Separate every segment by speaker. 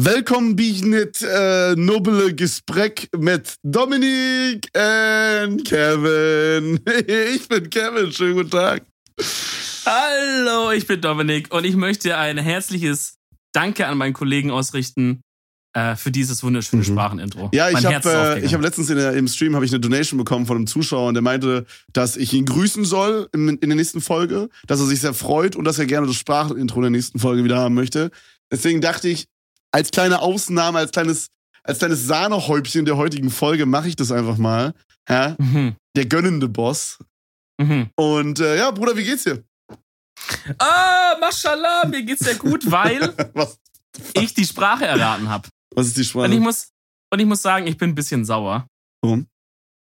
Speaker 1: Welkom bij het uh, nobele gesprek met Dominik und Kevin. Ich bin Kevin, schönen guten Tag.
Speaker 2: Hallo, ich bin Dominik und ich möchte ein herzliches Danke an meinen Kollegen ausrichten äh, für dieses wunderschöne mhm. Sprachenintro.
Speaker 1: Ja, ich habe äh, hab letztens in der, im Stream ich eine Donation bekommen von einem Zuschauer und der meinte, dass ich ihn grüßen soll in, in der nächsten Folge, dass er sich sehr freut und dass er gerne das Sprachenintro in der nächsten Folge wieder haben möchte. Deswegen dachte ich, als kleine Ausnahme, als kleines, als kleines Sahnehäubchen der heutigen Folge mache ich das einfach mal. Ja? Mhm. Der gönnende Boss. Mhm. Und äh, ja, Bruder, wie geht's dir?
Speaker 2: Ah, mashallah, mir geht's sehr gut, weil ich die Sprache erraten habe.
Speaker 1: Was ist die Sprache?
Speaker 2: Und ich muss, und ich muss sagen, ich bin ein bisschen sauer.
Speaker 1: Warum?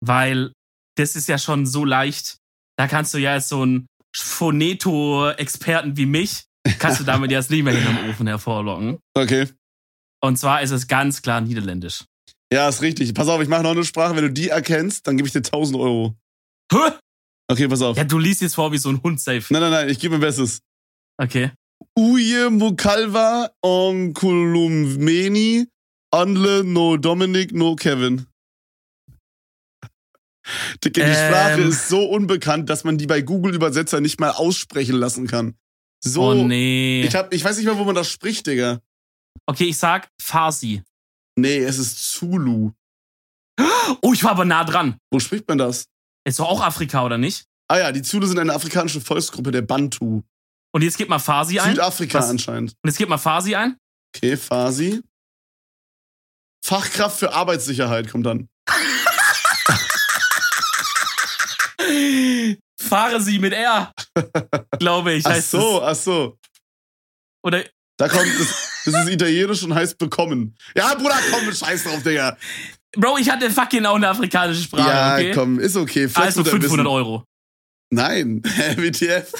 Speaker 2: Weil das ist ja schon so leicht. Da kannst du ja als so ein Phoneto-Experten wie mich, kannst du damit jetzt nicht mehr in den Ofen hervorlocken.
Speaker 1: Okay.
Speaker 2: Und zwar ist es ganz klar Niederländisch.
Speaker 1: Ja, ist richtig. Pass auf, ich mache noch eine Sprache. Wenn du die erkennst, dann gebe ich dir 1000 Euro.
Speaker 2: Hä?
Speaker 1: Okay, pass auf.
Speaker 2: Ja, du liest jetzt vor wie so ein Hund safe.
Speaker 1: Nein, nein, nein, ich gebe mein Bestes.
Speaker 2: Okay.
Speaker 1: Uje Mukalva Onkulumeni Anle no Dominic no Kevin. Die ähm. Sprache ist so unbekannt, dass man die bei Google-Übersetzer nicht mal aussprechen lassen kann. So.
Speaker 2: Oh nee.
Speaker 1: Ich, hab, ich weiß nicht mal, wo man das spricht, Digga.
Speaker 2: Okay, ich sag Farsi.
Speaker 1: Nee, es ist Zulu.
Speaker 2: Oh, ich war aber nah dran.
Speaker 1: Wo spricht man das?
Speaker 2: Ist doch auch Afrika, oder nicht?
Speaker 1: Ah ja, die Zulu sind eine afrikanische Volksgruppe der Bantu.
Speaker 2: Und jetzt gib mal Farsi ein.
Speaker 1: Südafrika Was? anscheinend.
Speaker 2: Und jetzt gib mal Farsi ein.
Speaker 1: Okay, Farsi. Fachkraft für Arbeitssicherheit kommt dann.
Speaker 2: Fahre sie mit R, glaube ich.
Speaker 1: Ach so, ach so.
Speaker 2: Oder.
Speaker 1: Da kommt das, das ist italienisch und heißt bekommen. Ja, Bruder, komm, scheiß drauf, Digga.
Speaker 2: Bro, ich hatte fucking auch eine afrikanische Sprache. Ja, okay?
Speaker 1: komm, ist okay.
Speaker 2: Vielleicht also 500 Euro.
Speaker 1: Nein, WTF.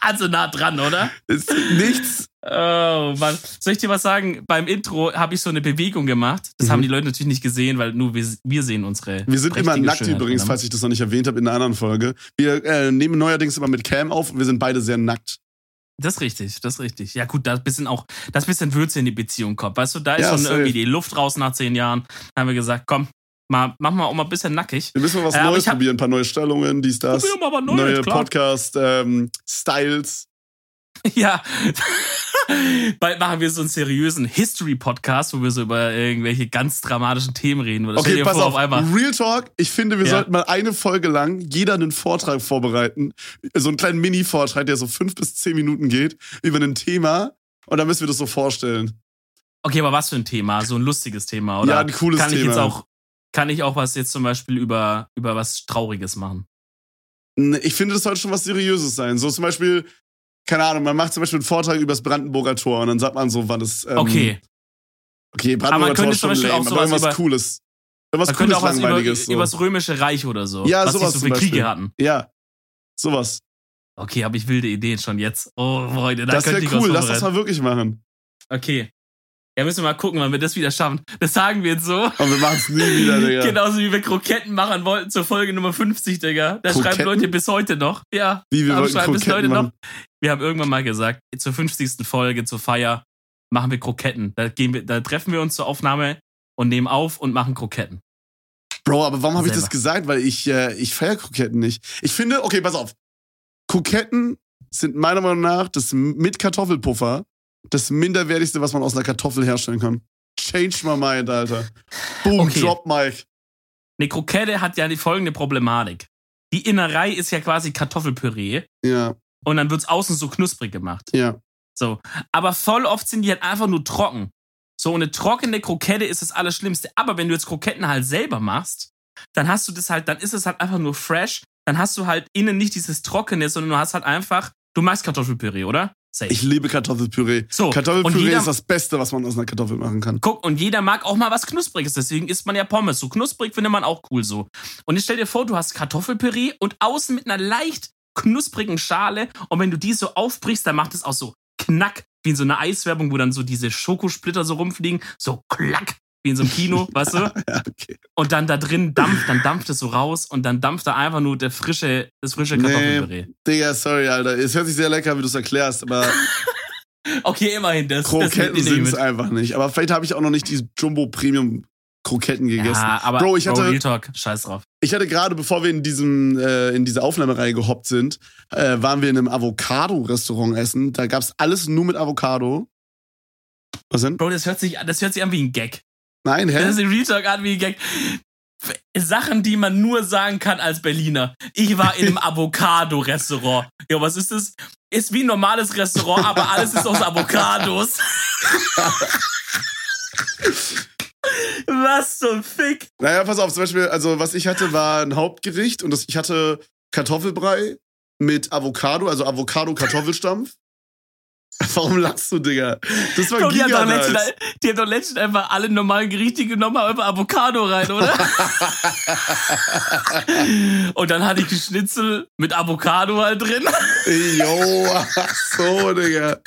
Speaker 2: Also nah dran, oder?
Speaker 1: Ist nichts.
Speaker 2: Oh Mann. Soll ich dir was sagen? Beim Intro habe ich so eine Bewegung gemacht. Das mhm. haben die Leute natürlich nicht gesehen, weil nur wir, wir sehen unsere.
Speaker 1: Wir sind immer nackt Schönheit übrigens, falls ich das noch nicht erwähnt habe in einer anderen Folge. Wir äh, nehmen neuerdings immer mit Cam auf und wir sind beide sehr nackt.
Speaker 2: Das ist richtig, das ist richtig. Ja, gut, da bisschen auch, das bisschen Würze in die Beziehung kommt. Weißt du, da ist ja, schon safe. irgendwie die Luft raus nach zehn Jahren. Da haben wir gesagt, komm, mal, machen wir auch mal ein bisschen nackig.
Speaker 1: Wir müssen mal was äh, Neues hab, probieren, ein paar neue Stellungen, dies, das.
Speaker 2: Probieren wir mal Neues,
Speaker 1: neue Podcast-Styles. Ähm,
Speaker 2: Ja. Bald machen wir so einen seriösen History-Podcast, wo wir so über irgendwelche ganz dramatischen Themen reden.
Speaker 1: Oder okay, pass vor, auf, auf Real Talk. Ich finde, wir ja. sollten mal eine Folge lang jeder einen Vortrag vorbereiten. So einen kleinen Mini-Vortrag, der so fünf bis zehn Minuten geht, über ein Thema. Und dann müssen wir das so vorstellen.
Speaker 2: Okay, aber was für ein Thema? So ein lustiges Thema, oder?
Speaker 1: Ja, ein cooles
Speaker 2: kann
Speaker 1: Thema.
Speaker 2: Ich jetzt auch, kann ich auch was jetzt zum Beispiel über, über was Trauriges machen?
Speaker 1: Ich finde, das sollte schon was Seriöses sein. So zum Beispiel, keine Ahnung, man macht zum Beispiel einen Vortrag über das Brandenburger Tor und dann sagt man so, wann es.
Speaker 2: Ähm, okay.
Speaker 1: Okay, Brandenburger Tor ist schon lame, aber irgendwas über, Cooles.
Speaker 2: Irgendwas man Cooles, auch was Langweiliges. Über, so. über das Römische Reich oder so.
Speaker 1: Ja, was sowas.
Speaker 2: So viele Kriege hatten.
Speaker 1: Ja, sowas.
Speaker 2: Okay, habe ich wilde Ideen schon jetzt. Oh, Freunde,
Speaker 1: da Das wäre cool, lass das mal wirklich machen.
Speaker 2: Okay. Ja, müssen wir mal gucken, wann wir das wieder schaffen. Das sagen wir jetzt so.
Speaker 1: Und wir machen es nie wieder, Digga.
Speaker 2: Genauso wie wir Kroketten machen wollten zur Folge Nummer 50, Digga. Da Kroketten? schreiben Leute bis heute noch. Ja.
Speaker 1: Wie wir wollten schreiben
Speaker 2: bis heute machen? noch. Wir haben irgendwann mal gesagt, zur 50. Folge, zur Feier, machen wir Kroketten. Da, gehen wir, da treffen wir uns zur Aufnahme und nehmen auf und machen Kroketten.
Speaker 1: Bro, aber warum habe ich das gesagt? Weil ich, äh, ich feiere Kroketten nicht. Ich finde, okay, pass auf. Kroketten sind meiner Meinung nach das mit Kartoffelpuffer das minderwertigste, was man aus einer Kartoffel herstellen kann. Change my mind, Alter. Boom, okay. drop Mike.
Speaker 2: Eine Krokette hat ja die folgende Problematik. Die Innerei ist ja quasi Kartoffelpüree.
Speaker 1: Ja.
Speaker 2: Und dann wird's außen so knusprig gemacht.
Speaker 1: Ja.
Speaker 2: So. Aber voll oft sind die halt einfach nur trocken. So eine trockene Krokette ist das Allerschlimmste. Aber wenn du jetzt Kroketten halt selber machst, dann hast du das halt, dann ist es halt einfach nur fresh. Dann hast du halt innen nicht dieses Trockene, sondern du hast halt einfach, du magst Kartoffelpüree, oder?
Speaker 1: Safe. Ich liebe Kartoffelpüree. So, Kartoffelpüree jeder, ist das Beste, was man aus einer Kartoffel machen kann.
Speaker 2: Guck, und jeder mag auch mal was Knuspriges, deswegen isst man ja Pommes. So knusprig findet man auch cool so. Und jetzt stell dir vor, du hast Kartoffelpüree und außen mit einer leicht knusprigen Schale und wenn du die so aufbrichst, dann macht es auch so knack, wie in so einer Eiswerbung, wo dann so diese Schokosplitter so rumfliegen, so klack wie in so einem Kino, weißt du?
Speaker 1: ja, okay.
Speaker 2: Und dann da drin dampft, dann dampft es so raus und dann dampft da einfach nur der frische, das frische Kartoffelpüree.
Speaker 1: Nee, Digga, sorry, Alter. Es hört sich sehr lecker, wie du es erklärst, aber
Speaker 2: Okay, immerhin. Das,
Speaker 1: Kroketten sind es einfach nicht. Aber vielleicht habe ich auch noch nicht die Jumbo Premium Kroketten gegessen.
Speaker 2: Ja, aber
Speaker 1: Bro, ich hatte,
Speaker 2: Real Talk, scheiß drauf.
Speaker 1: ich hatte gerade, bevor wir in diesem, äh, in diese Aufnahmereihe gehoppt sind, äh, waren wir in einem Avocado-Restaurant essen. Da gab's alles nur mit Avocado. Was denn?
Speaker 2: Bro, das hört sich, das hört sich an wie ein Gag.
Speaker 1: Nein,
Speaker 2: Das
Speaker 1: hä?
Speaker 2: ist ein Real Talk an wie Gag. Sachen, die man nur sagen kann als Berliner. Ich war in einem Avocado-Restaurant. Ja, was ist das? Ist wie ein normales Restaurant, aber alles ist aus Avocados. was zum Fick?
Speaker 1: Naja, pass auf, zum Beispiel, also was ich hatte, war ein Hauptgericht und das, ich hatte Kartoffelbrei mit Avocado, also Avocado-Kartoffelstampf. Warum lachst du, Digga? Das war
Speaker 2: Bro, die, haben
Speaker 1: giga
Speaker 2: letztens, die haben doch letztens einfach alle normalen Gerichte genommen, haben einfach Avocado rein, oder? Und dann hatte ich die Schnitzel mit Avocado halt drin.
Speaker 1: Jo, ach so, Digga.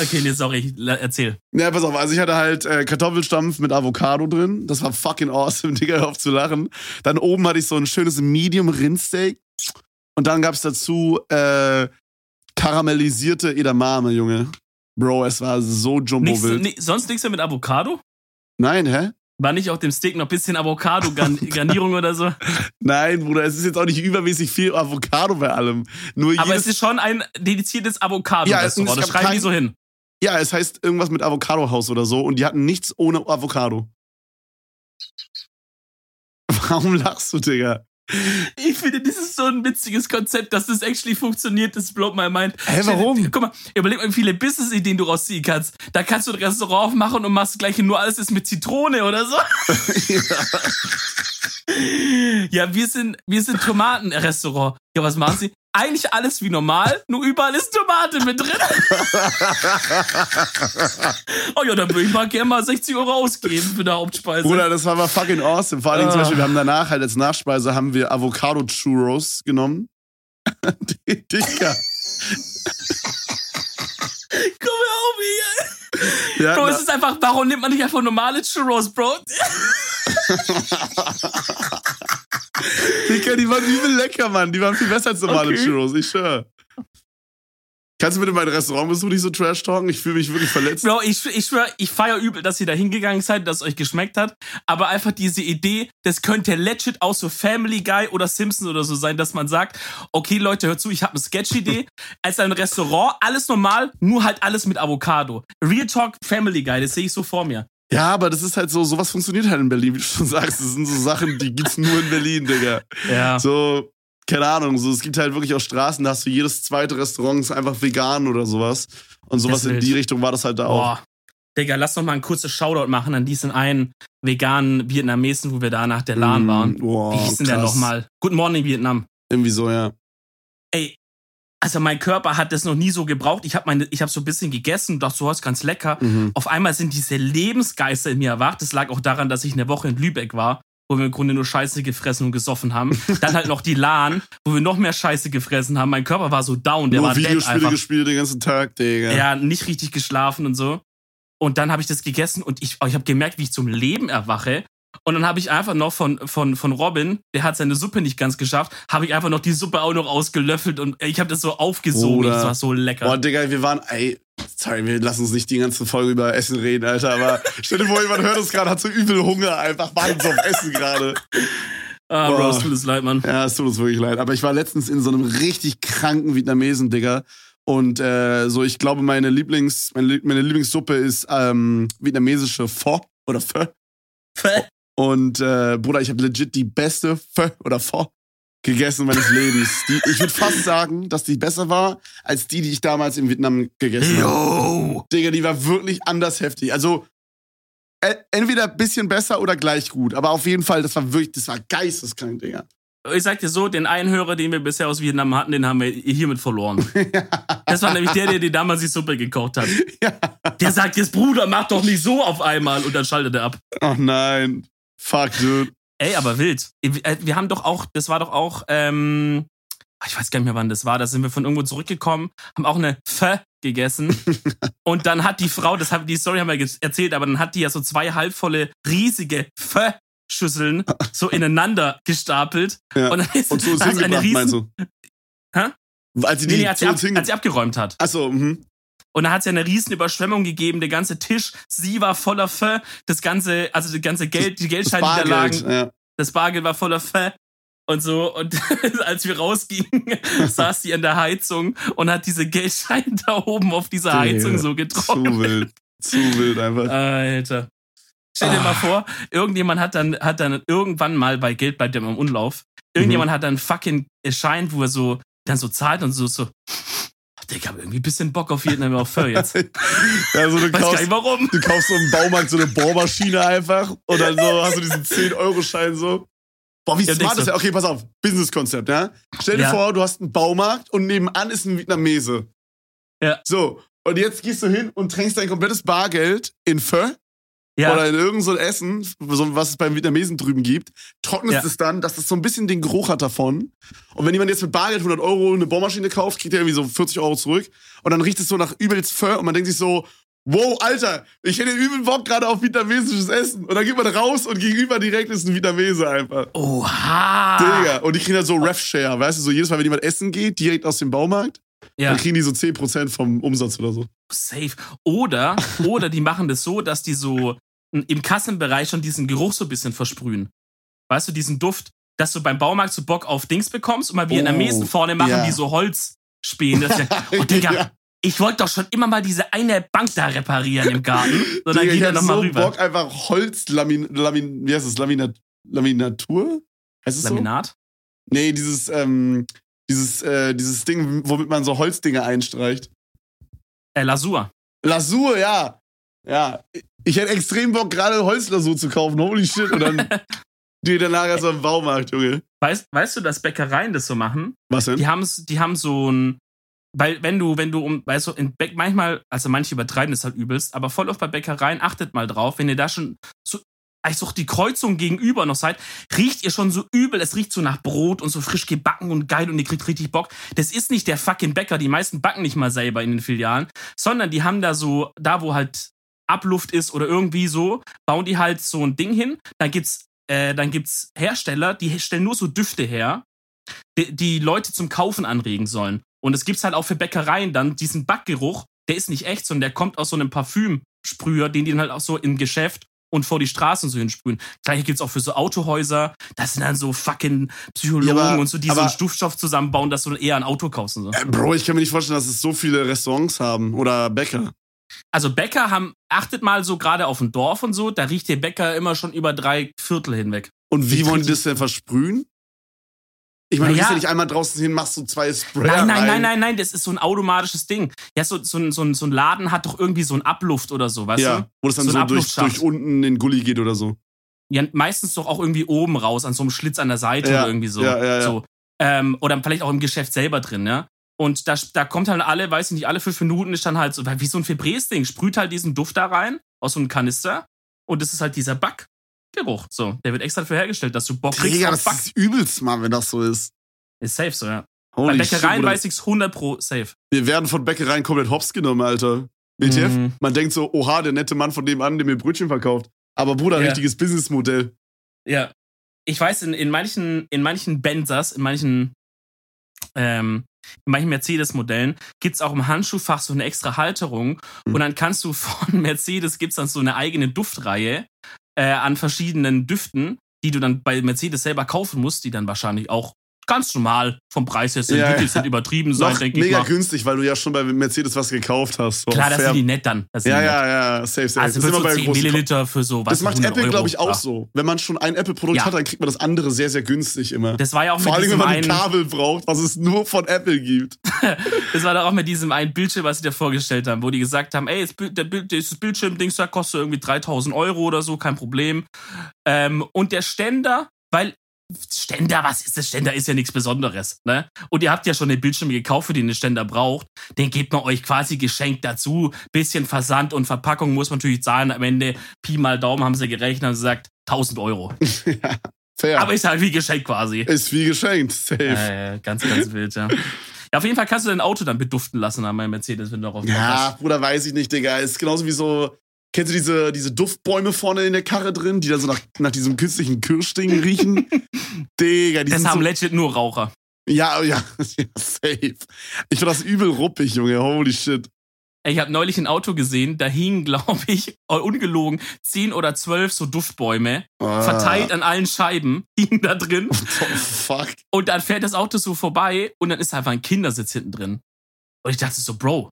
Speaker 2: Okay, nee, sorry, erzähl.
Speaker 1: Ja, pass auf, also ich hatte halt äh, Kartoffelstampf mit Avocado drin. Das war fucking awesome, Digga, hör auf zu lachen. Dann oben hatte ich so ein schönes Medium-Rindsteak. Und dann gab's dazu äh, karamellisierte Edamame, Junge. Bro, es war so
Speaker 2: Nichts,
Speaker 1: jumbo-wild.
Speaker 2: ni- sonst nichts mehr mit Avocado?
Speaker 1: Nein, hä?
Speaker 2: War nicht auf dem Steak noch ein bisschen Avocado-Garnierung oder so?
Speaker 1: Nein, Bruder, es ist jetzt auch nicht übermäßig viel Avocado bei allem. Nur
Speaker 2: Aber es ist schon ein dediziertes
Speaker 1: Ja, es-
Speaker 2: Avocado-Restaurant.
Speaker 1: es
Speaker 2: das schreiben die
Speaker 1: kein-
Speaker 2: so hin.
Speaker 1: ja, es heißt irgendwas mit Avocado-Haus oder so und die hatten nichts ohne Avocado. Warum lachst du, Digga?
Speaker 2: Ich finde, das ist so ein witziges Konzept, dass das actually funktioniert. Das blowt my mind.
Speaker 1: Hä, warum?
Speaker 2: Guck mal, überleg mal, wie viele Business-Ideen du rausziehen kannst. Da kannst du ein Restaurant aufmachen und machst gleich nur alles ist mit Zitrone oder so. Ja, wir sind, wir sind Tomatenrestaurant. Ja, was machen sie? Eigentlich alles wie normal, nur überall ist Tomate mit drin. oh ja, dann würde ich mal gerne mal 60 Euro ausgeben für eine Hauptspeise.
Speaker 1: Bruder, das war aber fucking awesome. Vor allem zum
Speaker 2: Ah.
Speaker 1: Beispiel, wir haben danach halt als Nachspeise haben wir Avocado-Churros genommen. Digga.
Speaker 2: Komm auf hier.
Speaker 1: Ja,
Speaker 2: Bro,
Speaker 1: na-
Speaker 2: es ist einfach, warum nimmt man nicht einfach normale Churros, Bro?
Speaker 1: Digga, die waren übel lecker, Mann. Die waren viel besser als normale
Speaker 2: Okay.
Speaker 1: Churros, ich schwör. Kannst du bitte mein Restaurant besuchen, nicht so trash talken? Ich fühle mich wirklich verletzt.
Speaker 2: Bro, ich, ich schwör, ich feier übel, dass ihr da hingegangen seid, dass es euch geschmeckt hat. Aber einfach diese Idee, das könnte legit auch so Family Guy oder Simpsons oder so sein, dass man sagt, okay Leute, hört zu, ich habe eine Sketch-Idee. Als ein Restaurant, alles normal, nur halt alles mit Avocado. Real Talk Family Guy, das sehe ich so vor mir.
Speaker 1: Ja, aber das ist halt so, sowas funktioniert halt in Berlin, wie du schon sagst. Das sind so Sachen, die gibt's nur in Berlin, Digga.
Speaker 2: Ja.
Speaker 1: So, keine Ahnung, so, es gibt halt wirklich auch Straßen, da hast du jedes zweite Restaurant ist einfach vegan oder sowas. Und sowas in die Richtung war das halt da auch.
Speaker 2: Boah. Digga, lass noch mal ein kurzes Shoutout machen an diesen einen veganen Vietnamesen, wo wir da nach der LAN
Speaker 1: Mm,
Speaker 2: waren.
Speaker 1: Boah,
Speaker 2: Wie hieß denn der nochmal? Good Morning Vietnam.
Speaker 1: Irgendwie so, ja.
Speaker 2: ey, also mein Körper hat das noch nie so gebraucht. Ich habe meine, ich habe so ein bisschen gegessen und dachte, so was ganz lecker.
Speaker 1: Mhm.
Speaker 2: Auf einmal sind diese Lebensgeister in mir erwacht. Das lag auch daran, dass ich eine Woche in Lübeck war, wo wir im Grunde nur Scheiße gefressen und gesoffen haben. Dann halt noch die LAN, wo wir noch mehr Scheiße gefressen haben. Mein Körper war so down, der
Speaker 1: Nur
Speaker 2: war
Speaker 1: Videospiele
Speaker 2: einfach.
Speaker 1: gespielt den ganzen Tag, Digga.
Speaker 2: Ja, nicht richtig geschlafen und so. Und dann habe ich das gegessen und ich, ich habe gemerkt, wie ich zum Leben erwache. Und dann habe ich einfach noch von, von, von Robin, der hat seine Suppe nicht ganz geschafft, habe ich einfach noch die Suppe auch noch ausgelöffelt und ich habe das so aufgesogen. Das war so lecker.
Speaker 1: Boah, Digga, wir waren, ey, sorry, wir lassen uns nicht die ganze Folge über Essen reden, Alter, aber stell dir vor, jemand hört uns gerade, hat so übel Hunger, einfach warten so auf Essen gerade.
Speaker 2: ah,
Speaker 1: boah.
Speaker 2: Bro, es tut es leid, Mann.
Speaker 1: Ja, es tut uns wirklich leid. Aber ich war letztens in so einem richtig kranken Vietnamesen, Digga. Und äh, so, ich glaube, meine Lieblings, meine, meine Lieblingssuppe ist ähm, vietnamesische Pho oder Pho. Und äh, Bruder, ich habe legit die beste Pho oder Pho gegessen meines Lebens. Die, ich würde fast sagen, dass die besser war als die, die ich damals in Vietnam gegessen habe.
Speaker 2: Yo!
Speaker 1: Digga, die war wirklich anders heftig. Also äh, entweder ein bisschen besser oder gleich gut. Aber auf jeden Fall, das war wirklich, das war geisteskrank, Digga.
Speaker 2: Ich sag dir so, den einen Hörer, den wir bisher aus Vietnam hatten, den haben wir hiermit verloren. Das war nämlich der, der dir damals die Suppe gekocht hat.
Speaker 1: ja.
Speaker 2: Der sagt jetzt, Bruder, mach doch nicht so auf einmal und dann schaltet er ab.
Speaker 1: Oh nein. Fuck, dude.
Speaker 2: Ey, aber wild. Äh, Wir haben doch auch, das war doch auch, ähm, ich weiß gar nicht mehr, wann das war. Da sind wir von irgendwo zurückgekommen, haben auch eine Pfö gegessen. und dann hat die Frau, das hab, die Story haben wir erzählt, aber dann hat die ja so zwei halbvolle, riesige Pfö-Schüsseln so ineinander gestapelt.
Speaker 1: Ja.
Speaker 2: Und dann ist
Speaker 1: Und
Speaker 2: da ist eine
Speaker 1: hingebracht,
Speaker 2: riesen,
Speaker 1: meinst du?
Speaker 2: Hä?
Speaker 1: Als sie
Speaker 2: Nee,
Speaker 1: die
Speaker 2: nee, als sie,
Speaker 1: zu
Speaker 2: ab, als sie abgeräumt hat.
Speaker 1: Achso, mhm.
Speaker 2: Und da hat es ja eine riesen Überschwemmung gegeben. Der ganze Tisch, sie war voller Fö. Das ganze, also das ganze Geld, die Geldscheine, die da lagen,
Speaker 1: ja.
Speaker 2: das Bargeld war voller Fö. Und so, und als wir rausgingen, saß sie an der Heizung und hat diese Geldscheine da oben auf dieser Heizung so getrocknet.
Speaker 1: Zu wild. Zu wild einfach.
Speaker 2: Alter. Stell dir mal vor, irgendjemand hat dann, hat dann irgendwann mal, bei Geld bleibt ja immer im Umlauf, irgendjemand hat dann fucking Schein, wo er so, dann so zahlt und so, so, ich habe irgendwie ein bisschen Bock auf Vietnam auf Fur jetzt.
Speaker 1: ja, so du
Speaker 2: Weiß
Speaker 1: kaufst,
Speaker 2: gar nicht warum.
Speaker 1: Du kaufst so im Baumarkt so eine Bohrmaschine einfach und dann so hast du diesen 10-Euro-Schein so. Boah, wie
Speaker 2: Ja,
Speaker 1: smart ist der? Okay, pass auf. Business-Konzept, ja? Stell dir
Speaker 2: Ja.
Speaker 1: vor, du hast einen Baumarkt und nebenan ist ein Vietnamese.
Speaker 2: Ja.
Speaker 1: So. Und jetzt gehst du hin und tränkst dein komplettes Bargeld in Pho
Speaker 2: Ja,
Speaker 1: oder in irgend so Essen, so, was es beim Vietnamesen drüben gibt, trocknest
Speaker 2: Ja.
Speaker 1: es dann, dass es so ein bisschen den Geruch hat davon. Und wenn jemand jetzt mit Bargeld 100 Euro eine Bohrmaschine kauft, kriegt er irgendwie so 40 Euro zurück. Und dann riecht es so nach übelst Pho und man denkt sich so, wow, Alter, ich hätte übel Bock gerade auf vietnamesisches Essen. Und dann geht man raus und gegenüber direkt ist ein Vietnamese einfach.
Speaker 2: Oha.
Speaker 1: Digga. Und die kriegen dann so Ref-Share, weißt du, so jedes Mal, wenn jemand essen geht, direkt aus dem Baumarkt,
Speaker 2: Ja,
Speaker 1: dann kriegen die so 10% vom Umsatz oder so.
Speaker 2: safe. Oder, oder die machen das so, dass die so im Kassenbereich schon diesen Geruch so ein bisschen versprühen. Weißt du, diesen Duft, dass du beim Baumarkt so Bock auf Dings bekommst und mal wie in der
Speaker 1: Oh,
Speaker 2: Mesen vorne machen
Speaker 1: ja.
Speaker 2: die so Holzspäne. Das ist ja- Oh, Digga,
Speaker 1: Ja.
Speaker 2: ich wollte doch schon immer mal diese eine Bank da reparieren im Garten. So, dann
Speaker 1: Digga,
Speaker 2: geht
Speaker 1: ich
Speaker 2: er nochmal
Speaker 1: so
Speaker 2: rüber.
Speaker 1: Bock, einfach Holzlamin, Lamin, wie heißt es, Laminat, Laminatur? Heißt es so?
Speaker 2: Laminat?
Speaker 1: Nee, dieses, ähm, dieses, äh, dieses Ding, womit man so Holzdinge einstreicht.
Speaker 2: Äh, Lasur.
Speaker 1: Lasur, ja. Ja. Ich hätte extrem Bock, gerade Holzlasur zu kaufen. Holy shit. Und dann die danach erst am Baumarkt, Junge.
Speaker 2: Weißt, weißt du, dass Bäckereien das so machen?
Speaker 1: Was denn?
Speaker 2: Die haben, die haben so ein, weil wenn du, wenn du um, weißt du, in Bäck, manchmal, also manche übertreiben das halt übelst, aber voll oft bei Bäckereien, achtet mal drauf, wenn ihr da schon so, eigentlich auch die Kreuzung gegenüber noch seid, riecht ihr schon so übel, es riecht so nach Brot und so frisch gebacken und geil und ihr kriegt richtig Bock. Das ist nicht der fucking Bäcker, die meisten backen nicht mal selber in den Filialen, sondern die haben da so, da wo halt Abluft ist oder irgendwie so, bauen die halt so ein Ding hin, dann gibt's, äh, dann gibt's Hersteller, die stellen nur so Düfte her, die, die Leute zum Kaufen anregen sollen. Und es gibt's halt auch für Bäckereien dann diesen Backgeruch, der ist nicht echt, sondern der kommt aus so einem Parfümsprüher, den die dann halt auch so im Geschäft und vor die Straßen so hinsprühen. Gleiche gibt's auch für so Autohäuser. Das sind dann so fucking Psychologen
Speaker 1: Ja, aber-
Speaker 2: und so, die so
Speaker 1: aber-
Speaker 2: einen Duftstoff zusammenbauen, dass du eher ein Auto kaufst und so.
Speaker 1: Äh, Bro, ich kann mir nicht vorstellen, dass es so viele Restaurants haben oder Bäcker.
Speaker 2: Also Bäcker haben, achtet mal so gerade auf ein Dorf und so, da riecht der Bäcker immer schon über drei Viertel hinweg.
Speaker 1: Und wie wollen die das denn versprühen? Ich meine, du
Speaker 2: Naja.
Speaker 1: gehst ja nicht einmal draußen hin, machst so zwei Sprayer
Speaker 2: Nein, nein,
Speaker 1: rein.
Speaker 2: nein, nein, nein, das ist so ein automatisches Ding. Ja, so, so, ein- so, ein- so ein Laden hat doch irgendwie so ein Abluft oder so, weißt
Speaker 1: Ja,
Speaker 2: du?
Speaker 1: wo das dann
Speaker 2: So
Speaker 1: so, durch, durch unten in den Gully geht oder so.
Speaker 2: Ja, meistens doch auch irgendwie oben raus, an so einem Schlitz an der Seite
Speaker 1: Ja,
Speaker 2: oder irgendwie so.
Speaker 1: ja, ja, ja.
Speaker 2: so. Ähm, oder vielleicht auch im Geschäft selber drin, ja. Und da, da kommt halt alle, weiß ich nicht, alle fünf Minuten ist dann halt so, wie so ein Febrés-Ding, sprüht halt diesen Duft da rein, aus so einem Kanister. Und das ist halt dieser Backgeruch. So, der wird extra dafür hergestellt, dass du Bock kriegst
Speaker 1: Digga, das
Speaker 2: Back.
Speaker 1: ist übelst smart, wenn das so ist.
Speaker 2: Ist safe so, ja.
Speaker 1: Holy
Speaker 2: Bei Bäckereien
Speaker 1: shit,
Speaker 2: weiß ich's 100 pro safe.
Speaker 1: Wir werden von Bäckereien komplett hops genommen, Alter. WTF?
Speaker 2: Mhm.
Speaker 1: Man denkt so, oha, der nette Mann von dem an, der mir Brötchen verkauft. Aber Bruder,
Speaker 2: Ja.
Speaker 1: richtiges Businessmodell.
Speaker 2: Ja. Ich weiß, in, in manchen, in manchen Benzers, in manchen, ähm, in manchen Mercedes-Modellen gibt's auch im Handschuhfach so eine extra Halterung.
Speaker 1: Mhm.
Speaker 2: Und dann kannst du von Mercedes gibt's dann so eine eigene Duftreihe äh, an verschiedenen Düften, die du dann bei Mercedes selber kaufen musst, die dann wahrscheinlich auch ganz normal vom Preis her sind.
Speaker 1: Ja, ja.
Speaker 2: nicht übertrieben sein, denke ich
Speaker 1: mega
Speaker 2: mal.
Speaker 1: günstig, weil du ja schon bei Mercedes was gekauft hast. So
Speaker 2: Klar, das
Speaker 1: fair.
Speaker 2: sind die nett dann. Das sind
Speaker 1: Ja, ja, ja, safe, safe.
Speaker 2: Also
Speaker 1: Das ist
Speaker 2: so
Speaker 1: bei
Speaker 2: 10
Speaker 1: großen
Speaker 2: Milliliter für so was.
Speaker 1: Das macht
Speaker 2: 100
Speaker 1: Apple, glaube ich, auch
Speaker 2: Ja.
Speaker 1: so. Wenn man schon ein Apple-Produkt
Speaker 2: Ja.
Speaker 1: hat, dann kriegt man das andere sehr, sehr günstig immer.
Speaker 2: Das war ja auch
Speaker 1: Vor allem, wenn man ein Kabel braucht, was es nur von Apple gibt.
Speaker 2: Das war doch auch mit diesem einen Bildschirm, was sie dir vorgestellt haben, wo die gesagt haben, ey, das, Bild, der Bild, dieses Bildschirmdings da kostet irgendwie 3000 Euro oder so, kein Problem. Ähm, und der Ständer, weil Ständer, was ist das? Ständer ist ja nichts Besonderes, ne? Und ihr habt ja schon den Bildschirm gekauft, für den ihr Ständer braucht. Den gebt man euch quasi geschenkt dazu. Bisschen Versand und Verpackung muss man natürlich zahlen. Am Ende, Pi mal Daumen, haben sie gerechnet und gesagt, 1000 Euro.
Speaker 1: ja, fair.
Speaker 2: Aber ist halt wie geschenkt quasi.
Speaker 1: ist wie geschenkt. Safe.
Speaker 2: Äh, ganz, ganz wild, ja. Ja, auf jeden Fall kannst du dein Auto dann beduften lassen an meinem Mercedes, wenn du darauf
Speaker 1: Ja. Bruder, weiß ich nicht, Digga. Ist genauso wie so. Kennst du diese, diese Duftbäume vorne in der Karre drin, die dann so nach, nach diesem künstlichen Kirschding riechen? Digga, die
Speaker 2: Das
Speaker 1: sind
Speaker 2: haben
Speaker 1: so,
Speaker 2: legit nur Raucher.
Speaker 1: Ja, ja, ja, safe. Ich finde das übel ruppig, Junge. Holy shit.
Speaker 2: Ich habe neulich ein Auto gesehen, da hingen, glaube ich, ungelogen, zehn oder zwölf so Duftbäume,
Speaker 1: Ah.
Speaker 2: verteilt an allen Scheiben, hingen da drin.
Speaker 1: Oh, fuck.
Speaker 2: Und dann fährt das Auto so vorbei und dann ist einfach ein Kindersitz hinten drin. Und ich dachte so, Bro,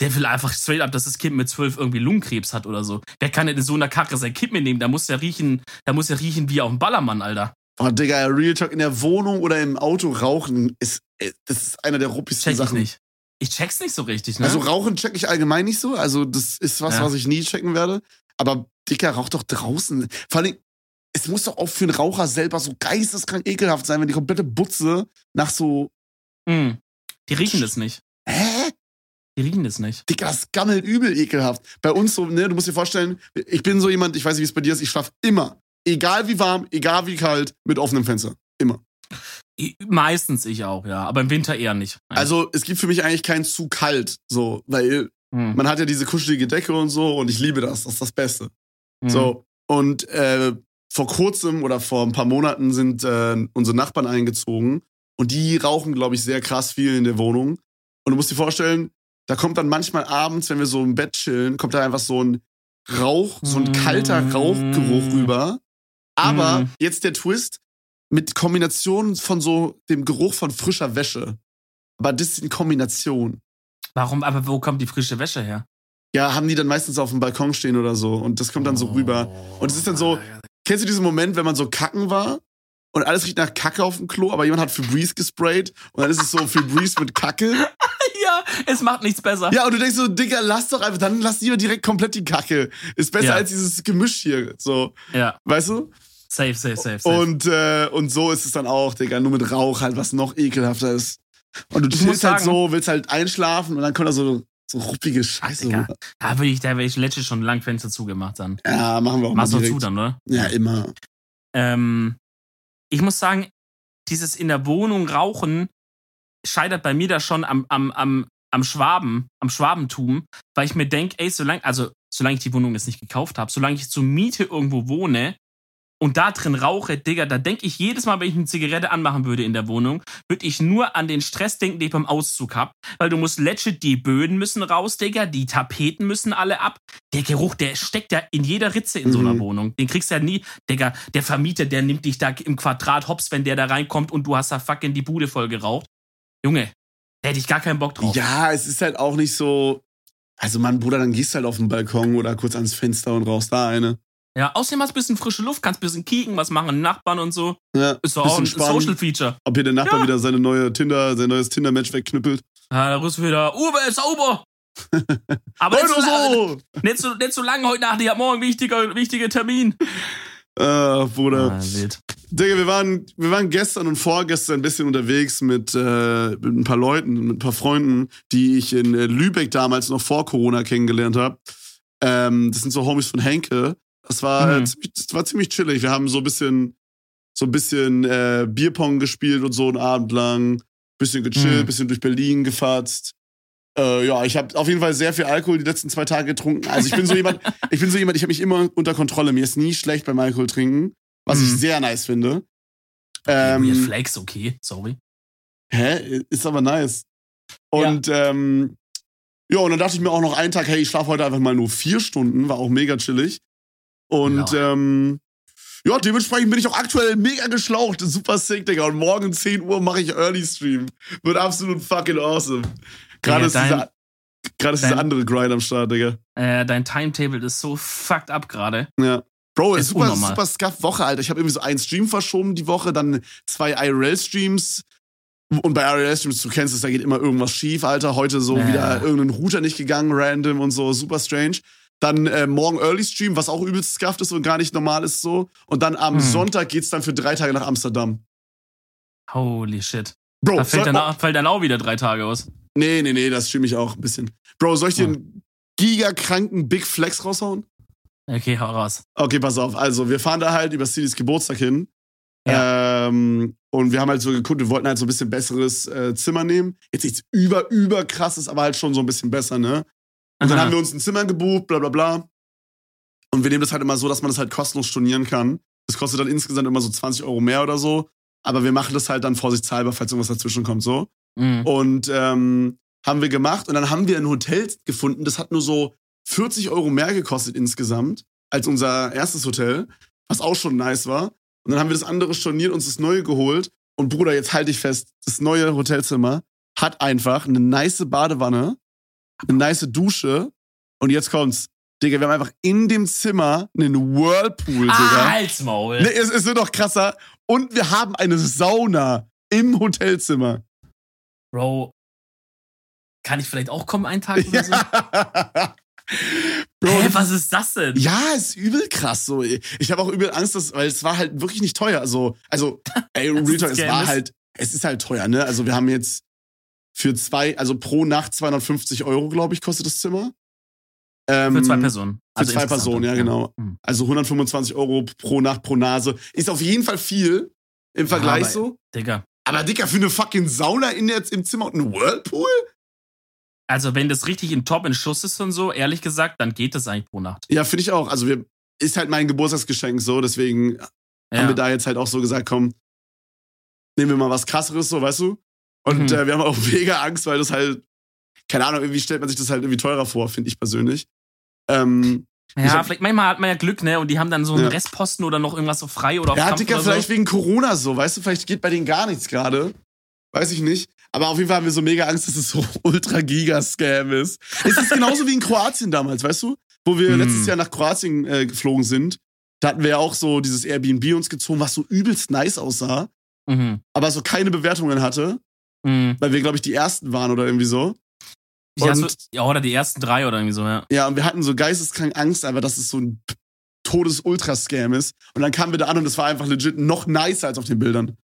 Speaker 2: der will einfach straight up, dass das Kind mit zwölf irgendwie Lungenkrebs hat oder so. Wer kann denn in so einer Karre sein Kind mitnehmen? Da muss der riechen, da muss der riechen wie auf dem Ballermann, Alter.
Speaker 1: Oh, Digga, Real Talk in der Wohnung oder im Auto rauchen ist, äh, das ist einer der ruppigsten
Speaker 2: Check ich
Speaker 1: Sachen.
Speaker 2: nicht. Ich check's nicht so richtig, ne?
Speaker 1: Also Rauchen check ich allgemein nicht so. Also das ist was,
Speaker 2: Ja.
Speaker 1: was ich nie checken werde. Aber Dicker, rauch doch draußen. Vor allem, es muss doch auch für einen Raucher selber so geisteskrank ekelhaft sein, wenn die komplette Butze nach so,
Speaker 2: Mm. Die riechen das nicht. Die riechen das nicht.
Speaker 1: Dicker, das gammelt übel ekelhaft. Bei uns so, ne, du musst dir vorstellen, ich bin so jemand, ich weiß nicht, wie es bei dir ist, ich schlafe immer, egal wie warm, egal wie kalt, mit offenem Fenster. Immer.
Speaker 2: Meistens ich auch, ja. Aber im Winter eher nicht.
Speaker 1: Also es gibt für mich eigentlich kein zu kalt, so, weil
Speaker 2: Mm.
Speaker 1: man hat ja diese kuschelige Decke und so und ich liebe das, das ist das Beste.
Speaker 2: Mm.
Speaker 1: So, und äh, vor kurzem oder vor ein paar Monaten sind äh, unsere Nachbarn eingezogen und die rauchen, glaube ich, sehr krass viel in der Wohnung. Und du musst dir vorstellen, da kommt dann manchmal abends, wenn wir so im Bett chillen, kommt da einfach so ein Rauch, so ein kalter
Speaker 2: Mm.
Speaker 1: Rauchgeruch rüber. Aber
Speaker 2: Mm.
Speaker 1: jetzt der Twist mit Kombination von so dem Geruch von frischer Wäsche. Aber das ist in Kombination.
Speaker 2: Warum, aber wo kommt die frische Wäsche her?
Speaker 1: Ja, haben die dann meistens auf dem Balkon stehen oder so und das kommt dann so rüber. Und es ist dann so, Kennst du diesen Moment, wenn man so kacken war und alles riecht nach Kacke auf dem Klo, aber jemand hat Febreze gesprayt und dann ist es so Febreze mit Kacke?
Speaker 2: Es macht nichts besser.
Speaker 1: Ja, und du denkst so, Digga, lass doch einfach, dann lass lieber direkt komplett die Kacke. Ist besser
Speaker 2: Ja.
Speaker 1: als dieses Gemisch hier, so,
Speaker 2: Ja,
Speaker 1: weißt du?
Speaker 2: safe, safe, safe, safe.
Speaker 1: Und, äh, und so ist es dann auch, Digga, nur mit Rauch halt, was noch ekelhafter ist. Und du chillst halt so, willst halt einschlafen und dann kommt da so, so ruppige Scheiße.
Speaker 2: Digga. da würde ich, da wäre ich letztens schon lang Fenster zugemacht dann.
Speaker 1: Ja, machen wir auch
Speaker 2: Machst
Speaker 1: mal
Speaker 2: du
Speaker 1: direkt.
Speaker 2: zu dann, oder?
Speaker 1: Ja, immer.
Speaker 2: Ähm, ich muss sagen, dieses in der Wohnung rauchen scheitert bei mir da schon am, am, am, am Schwaben, am Schwabentum, weil ich mir denke, ey, solange, also solange ich die Wohnung jetzt nicht gekauft habe, solange ich zur Miete irgendwo wohne und da drin rauche, Digga, da denke ich jedes Mal, wenn ich eine Zigarette anmachen würde in der Wohnung, würde ich nur an den Stress denken, den ich beim Auszug hab, weil du musst legit, die Böden müssen raus, Digga, die Tapeten müssen alle ab. Der Geruch, der steckt ja in jeder Ritze in so einer
Speaker 1: Mhm.
Speaker 2: Wohnung. Den kriegst du ja nie, Digga, der Vermieter, der nimmt dich da im Quadrat hops, wenn der da reinkommt und du hast da fucking die Bude voll geraucht. Junge, da hätte ich gar keinen Bock drauf.
Speaker 1: Ja, es ist halt auch nicht so. Also, Mann, Bruder, dann gehst du halt auf den Balkon oder kurz ans Fenster und rauchst da eine.
Speaker 2: Ja, außerdem hast du ein bisschen frische Luft, kannst ein bisschen kicken, was machen Nachbarn und so.
Speaker 1: Ja,
Speaker 2: Ist doch auch ein
Speaker 1: spannend,
Speaker 2: Social Feature.
Speaker 1: ob hier der Nachbar
Speaker 2: Ja.
Speaker 1: wieder seine neue Tinder, sein neues Tinder-Match wegknüppelt.
Speaker 2: Ja, da rufst du wieder, Uwe, ist sauber. Aber nicht so,
Speaker 1: so!
Speaker 2: nicht, so, nicht so lange heute Nacht, ich hab morgen wichtiger, wichtiger Termin.
Speaker 1: Äh, Bruder.
Speaker 2: Ah, wild.
Speaker 1: Digga, wir waren, wir waren gestern und vorgestern ein bisschen unterwegs mit, äh, mit ein paar Leuten, mit ein paar Freunden, die ich in äh, Lübeck damals noch vor Corona kennengelernt habe. Ähm, das sind so Homies von Henke. Das war, äh,
Speaker 2: Mhm.
Speaker 1: ziemlich, das war ziemlich chillig. Wir haben so ein bisschen, so ein bisschen äh, Bierpong gespielt und so einen Abend lang. Bisschen gechillt,
Speaker 2: Mhm.
Speaker 1: bisschen durch Berlin gefatzt. Äh, ja, ich habe auf jeden Fall sehr viel Alkohol die letzten zwei Tage getrunken. Also ich bin so jemand, ich bin so jemand, ich habe mich immer unter Kontrolle. Mir ist nie schlecht beim Alkohol trinken, was ich
Speaker 2: Mhm.
Speaker 1: sehr nice finde.
Speaker 2: Ähm,
Speaker 1: Ähm,
Speaker 2: Flex, okay, sorry.
Speaker 1: hä? Ist aber nice. Und ähm, ja, und dann dachte ich mir auch noch einen Tag, hey, ich schlafe heute einfach mal nur vier Stunden, war auch mega chillig. Und
Speaker 2: Ja.
Speaker 1: ähm, ja, dementsprechend bin ich auch aktuell mega geschlaucht. Super sick, Digga. Und morgen 10 Uhr mache ich Early Stream. Wird absolut fucking awesome. Gerade ist,
Speaker 2: dein-
Speaker 1: dieser, gerade ist dieser
Speaker 2: dein-
Speaker 1: andere Grind am Start, Digga.
Speaker 2: Äh, dein Timetable ist so fucked up gerade.
Speaker 1: Ja. Bro,
Speaker 2: Ist
Speaker 1: super,
Speaker 2: unnormal.
Speaker 1: super scuff Woche, Alter. Ich habe irgendwie so einen Stream verschoben die Woche, dann zwei IRL-Streams. Und bei IRL-Streams, du kennst es, da geht immer irgendwas schief, Alter. Heute so
Speaker 2: Ja.
Speaker 1: wieder irgendein Router nicht gegangen, random und so, super strange. Dann äh, morgen Early Stream, was auch übelst scuffed ist und gar nicht normal ist so. Und dann am
Speaker 2: Hm.
Speaker 1: Sonntag geht's dann für drei Tage nach Amsterdam.
Speaker 2: Holy shit.
Speaker 1: Bro,
Speaker 2: Da fällt dann, fällt dann auch wieder drei Tage aus.
Speaker 1: Nee, nee, nee, das streame ich auch ein bisschen. Bro, soll ich dir
Speaker 2: Ja.
Speaker 1: einen gigakranken Big Flex raushauen?
Speaker 2: Okay, hau raus.
Speaker 1: Okay, pass auf. Also, wir fahren da halt über Sidis Geburtstag hin. Ähm, und wir haben halt so geguckt, wir wollten halt so ein bisschen besseres äh, Zimmer nehmen. Jetzt nichts über, über krasses, aber halt schon so ein bisschen besser, ne? Und dann
Speaker 2: Aha.
Speaker 1: haben wir uns ein Zimmer gebucht, bla bla bla. Und wir nehmen das halt immer so, dass man das halt kostenlos stornieren kann. Das kostet dann insgesamt immer so 20 Euro mehr oder so. Aber wir machen das halt dann vorsichtshalber, falls irgendwas dazwischen kommt, so.
Speaker 2: Mhm.
Speaker 1: Und ähm, haben wir gemacht und dann haben wir ein Hotel gefunden, das hat nur so 40 Euro mehr gekostet insgesamt als unser erstes Hotel, was auch schon nice war. Und dann haben wir das andere storniert, uns das neue geholt. Und Bruder, jetzt halte ich fest, das neue Hotelzimmer hat einfach eine nice Badewanne, eine nice Dusche. Und jetzt kommt's. Digga, wir haben einfach in dem Zimmer einen Whirlpool,
Speaker 2: Ah,
Speaker 1: Digga.
Speaker 2: halt's Maul.
Speaker 1: Nee, es, es wird noch krasser. Und wir haben eine Sauna im Hotelzimmer.
Speaker 2: Bro, kann ich vielleicht auch kommen einen Tag oder so?
Speaker 1: Bro,
Speaker 2: Hä, was ist das denn?
Speaker 1: Ja, ist übel krass. So. Ich habe auch übel Angst, dass, weil es war halt wirklich nicht teuer. Also, also ey, Real Talk, es war
Speaker 2: ist-
Speaker 1: halt, es ist halt teuer, ne? Also wir haben jetzt für zwei, also pro Nacht 250 Euro, glaube ich, kostet das Zimmer. Ähm,
Speaker 2: Für zwei Personen.
Speaker 1: Für zwei
Speaker 2: insgesamt
Speaker 1: Personen, ja, genau.
Speaker 2: Hm.
Speaker 1: Also 125 Euro pro Nacht, pro Nase. Ist auf jeden Fall viel im Vergleich
Speaker 2: aber-
Speaker 1: so.
Speaker 2: Digga.
Speaker 1: Aber Dicker, für eine fucking Sauna in jetzt im Zimmer und ein Whirlpool?
Speaker 2: Also, wenn das richtig in Top in Schuss ist und so, ehrlich gesagt, dann geht das eigentlich pro Nacht.
Speaker 1: Ja, finde ich auch. Also wir, ist halt mein Geburtstagsgeschenk so, deswegen haben
Speaker 2: Ja.
Speaker 1: wir da jetzt halt auch so gesagt, komm, nehmen wir mal was krasseres, so, weißt du? Und
Speaker 2: Mhm.
Speaker 1: äh, wir haben auch mega Angst, weil das halt, keine Ahnung, irgendwie stellt man sich das halt irgendwie teurer vor, finde ich persönlich. Ähm,
Speaker 2: Ja,
Speaker 1: hab-
Speaker 2: vielleicht manchmal hat man ja Glück, ne? Und die haben dann so einen
Speaker 1: Ja.
Speaker 2: Restposten oder noch irgendwas so frei oder auf
Speaker 1: ja,
Speaker 2: Kampf
Speaker 1: Dicker,
Speaker 2: oder
Speaker 1: vielleicht
Speaker 2: so.
Speaker 1: wegen Corona so, weißt du, vielleicht geht bei denen gar nichts gerade. Weiß ich nicht. Aber auf jeden Fall haben wir so mega Angst, dass es so ultra Giga-Scam ist. Es ist genauso wie in Kroatien damals, weißt du? Wo wir
Speaker 2: Hm.
Speaker 1: letztes Jahr nach Kroatien äh, geflogen sind. Da hatten wir ja auch so dieses Airbnb uns gezogen, was so übelst nice aussah,
Speaker 2: Mhm.
Speaker 1: aber so keine Bewertungen hatte,
Speaker 2: Mhm.
Speaker 1: weil wir, glaube ich, die ersten waren oder irgendwie so.
Speaker 2: Ja, so, ja, oder die ersten drei oder irgendwie so, ja.
Speaker 1: Ja, und wir hatten so geisteskrank Angst, einfach, dass es so ein Todes-Ultra-Scam ist. Und dann kamen wir da an und es war einfach legit noch nicer als auf den Bildern.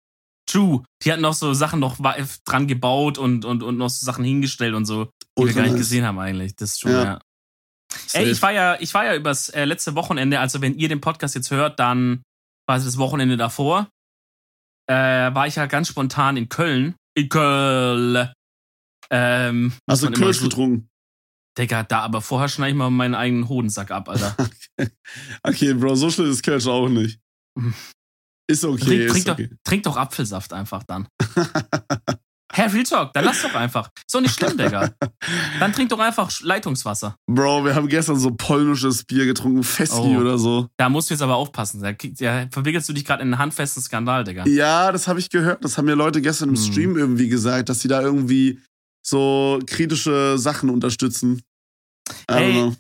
Speaker 2: True. Die hatten noch so Sachen noch dran gebaut und, und, und noch so Sachen hingestellt und so, die wir
Speaker 1: Ultra
Speaker 2: gar nicht
Speaker 1: nice.
Speaker 2: gesehen haben eigentlich. Das ist schon,
Speaker 1: Ja.
Speaker 2: ja. Ey, ich war ja, ich war ja übers äh, letzte Wochenende, also wenn ihr den Podcast jetzt hört, dann war es das Wochenende davor. Äh, war ich ja ganz spontan in Köln. In Köln. Ähm,
Speaker 1: Hast du
Speaker 2: muss man immer
Speaker 1: Kölsch
Speaker 2: so-
Speaker 1: getrunken?
Speaker 2: Digga, da, aber vorher schneide ich mal meinen eigenen Hodensack ab, Alter.
Speaker 1: Okay, Bro, so schlimm ist Kölsch auch nicht. Ist okay,
Speaker 2: trink,
Speaker 1: ist
Speaker 2: trink,
Speaker 1: okay.
Speaker 2: doch, trink doch Apfelsaft einfach dann. Hä, Real Talk, dann lass doch einfach. Ist doch nicht schlimm, Digga. Dann trink doch einfach Leitungswasser.
Speaker 1: Bro, wir haben gestern so polnisches Bier getrunken, Festi
Speaker 2: Oh.
Speaker 1: oder so.
Speaker 2: Da musst du jetzt aber aufpassen. Da, da verwickelst du dich gerade in einen handfesten Skandal, Digga.
Speaker 1: Ja, das habe ich gehört. Das haben mir Leute gestern im
Speaker 2: Hm.
Speaker 1: Stream irgendwie gesagt, dass sie da irgendwie so kritische Sachen unterstützen. I don't
Speaker 2: Ey,
Speaker 1: know.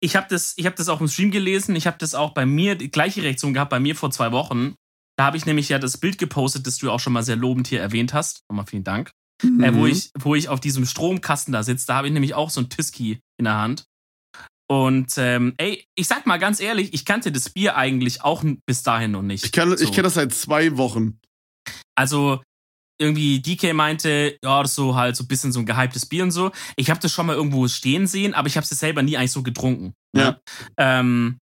Speaker 2: Ich habe das, ich hab das auch im Stream gelesen. Ich habe das auch bei mir, die gleiche Reaktion gehabt bei mir vor zwei Wochen. Da habe ich nämlich ja das Bild gepostet, das du auch schon mal sehr lobend hier erwähnt hast. Nochmal vielen Dank. äh, wo,
Speaker 1: Mhm.
Speaker 2: ich, wo ich auf diesem Stromkasten da sitze. Da habe ich nämlich auch so ein Tiski in der Hand. Und ähm, ey, ich sag mal ganz ehrlich, ich kannte das Bier eigentlich auch bis dahin noch nicht.
Speaker 1: Ich, kann, ich
Speaker 2: So.
Speaker 1: kenne das seit zwei Wochen.
Speaker 2: Also irgendwie DK meinte, ja, das ist so halt so ein bisschen so ein gehyptes Bier und so. Ich habe das schon mal irgendwo stehen sehen, aber ich habe es selber nie eigentlich so getrunken.
Speaker 1: Ja.
Speaker 2: Ne? Ähm,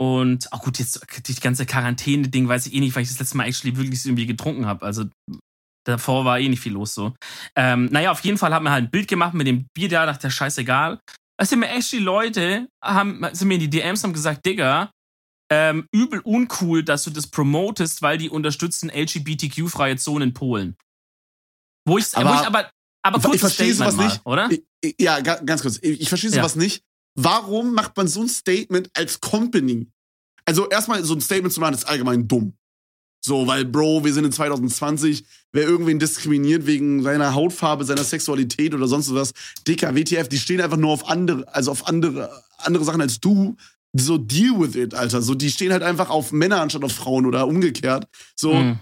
Speaker 2: und auch gut, jetzt die ganze Quarantäne-Ding weiß ich eh nicht, weil ich das letzte Mal actually wirklich irgendwie getrunken habe. Also davor war eh nicht viel los so. Ähm, naja, auf jeden Fall haben wir halt ein Bild gemacht mit dem Bier da, dachte, scheißegal. Es sind mir actually Leute, haben, sind mir in die DMs haben gesagt, Digga, ähm, übel uncool, dass du das promotest, weil die unterstützen LGBTQ-freie Zonen in Polen. Wo ich,
Speaker 1: Aber-
Speaker 2: wo ich aber, aber
Speaker 1: Ich
Speaker 2: kurz
Speaker 1: verstehe sowas
Speaker 2: mal,
Speaker 1: nicht.
Speaker 2: oder?
Speaker 1: Ich- ich- Ja, ga- ganz kurz. Ich ich verstehe
Speaker 2: Ja.
Speaker 1: sowas nicht. Warum macht man so ein Statement als Company? Also erstmal so ein Statement zu machen, ist allgemein dumm. So, weil, Bro, wir sind in 2020, wer irgendwen diskriminiert wegen seiner Hautfarbe, seiner Sexualität oder sonst was, dicker, WTF, die stehen einfach nur auf andere, also auf andere, andere Sachen als du. So, deal with it, Alter. So, die stehen halt einfach auf Männer anstatt auf Frauen oder umgekehrt. So,
Speaker 2: Hm.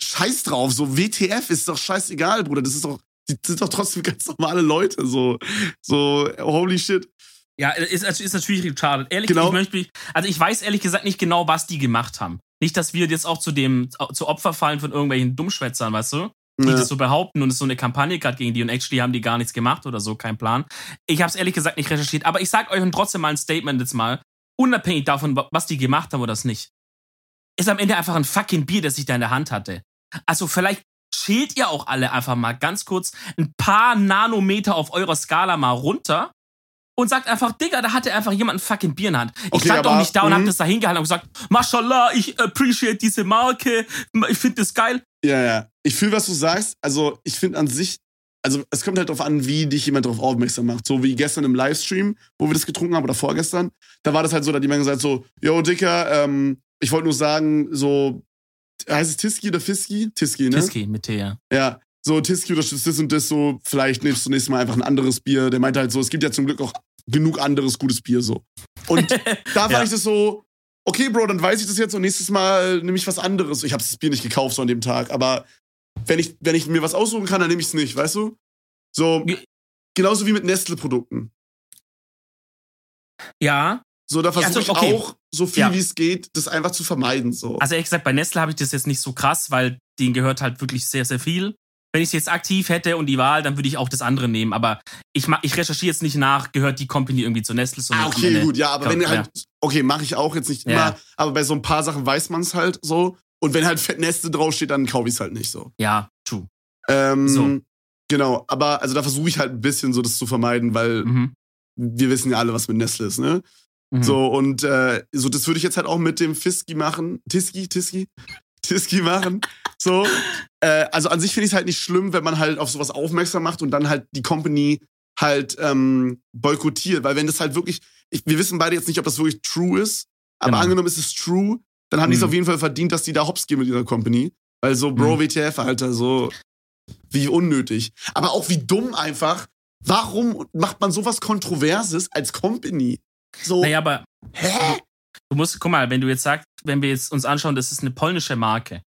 Speaker 1: scheiß drauf, so WTF ist doch scheißegal, Bruder. Das ist doch, die sind doch trotzdem ganz normale Leute. So, so, holy shit.
Speaker 2: Ja, ist, ist ist natürlich retarded. Ehrlich,
Speaker 1: Genau.
Speaker 2: ich möchte mich, also ich weiß ehrlich gesagt nicht genau, was die gemacht haben. Nicht, dass wir jetzt auch zu dem, zu Opfer fallen von irgendwelchen Dummschwätzern, weißt du? Die
Speaker 1: Ja.
Speaker 2: das so behaupten und es ist so eine Kampagne gerade gegen die und actually haben die gar nichts gemacht oder so, kein Plan. Ich habe es ehrlich gesagt nicht recherchiert, aber ich sag euch trotzdem mal ein Statement jetzt mal, unabhängig davon, wa- was die gemacht haben oder das nicht. Ist am Ende einfach ein fucking Bier, das ich da in der Hand hatte. Also vielleicht chillt ihr auch alle einfach mal ganz kurz ein paar Nanometer auf eurer Skala mal runter und sagt einfach, Digga, da hatte einfach jemand ein fucking Bier in der Hand. Ich
Speaker 1: Okay,
Speaker 2: stand doch nicht da und hab
Speaker 1: mhm.
Speaker 2: das da hingehalten und gesagt, Mashallah, ich appreciate diese Marke, ich finde das geil.
Speaker 1: Ja, ja. Ich fühle, was du sagst. Also, ich finde an sich, also es kommt halt darauf an, wie dich jemand darauf aufmerksam macht. So wie gestern im Livestream, wo wir das getrunken haben oder vorgestern, da war das halt so, da hat jemand gesagt so, yo Dicker, ähm, ich wollte nur sagen, so, heißt es Tiski oder Fiski? Tiski, ne?
Speaker 2: Tiski mit T, ja.
Speaker 1: Ja, so Tiski unterstützt das und das so, vielleicht nimmst du nächstes Mal einfach ein anderes Bier. Der meinte halt so, es gibt ja zum Glück auch genug anderes gutes Bier so. Und da fand
Speaker 2: Ja.
Speaker 1: ich das so, okay, Bro, dann weiß ich das jetzt und nächstes Mal nehme ich was anderes. Ich habe das Bier nicht gekauft so an dem Tag, aber wenn ich, wenn ich mir was aussuchen kann, dann nehme ich es nicht, weißt du? So,
Speaker 2: Ge-
Speaker 1: genauso wie mit Nestle-Produkten.
Speaker 2: Ja,
Speaker 1: So, da versuche
Speaker 2: also,
Speaker 1: ich
Speaker 2: okay.
Speaker 1: auch, so viel
Speaker 2: Ja.
Speaker 1: wie es geht, das einfach zu vermeiden. So.
Speaker 2: also ehrlich gesagt, bei Nestle habe ich das jetzt nicht so krass, weil denen gehört halt wirklich sehr, sehr viel. Wenn ich es jetzt aktiv hätte und die Wahl, dann würde ich auch das andere nehmen. Aber ich, ich recherchiere jetzt nicht nach, gehört die Company irgendwie zu Nestle. sondern
Speaker 1: Ah, okay, gut, ja, aber
Speaker 2: Ja,
Speaker 1: wenn
Speaker 2: ja.
Speaker 1: halt, okay, mache ich auch jetzt nicht immer,
Speaker 2: Ja.
Speaker 1: aber bei so ein paar Sachen weiß man es halt so. Und wenn halt Fett Nestle draufsteht, dann kaufe ich es halt nicht so.
Speaker 2: Ja, true.
Speaker 1: Ähm,
Speaker 2: So.
Speaker 1: Genau, aber also da versuche ich halt ein bisschen so das zu vermeiden, weil
Speaker 2: Mhm.
Speaker 1: wir wissen ja alle, was mit Nestle ist, ne?
Speaker 2: Mhm.
Speaker 1: So, und äh, so, das würde ich jetzt halt auch mit dem Fiski machen. Tiski, Tiski? Tiski machen. So. Äh, also an sich finde ich es halt nicht schlimm, wenn man halt auf sowas aufmerksam macht und dann halt die Company halt ähm, boykottiert. Weil wenn das halt wirklich, ich, wir wissen beide jetzt nicht, ob das wirklich true ist, aber
Speaker 2: Genau.
Speaker 1: angenommen ist es true, dann haben die es
Speaker 2: Mhm.
Speaker 1: auf jeden Fall verdient, dass die da hops gehen mit ihrer Company. Weil so, Bro,
Speaker 2: Mhm.
Speaker 1: WTF, Alter, so wie unnötig. Aber auch wie dumm einfach. Warum macht man sowas Kontroverses als Company? So,
Speaker 2: Naja, aber
Speaker 1: hä?
Speaker 2: du musst, guck mal, wenn du jetzt sagst, wenn wir jetzt uns anschauen, das ist eine polnische Marke.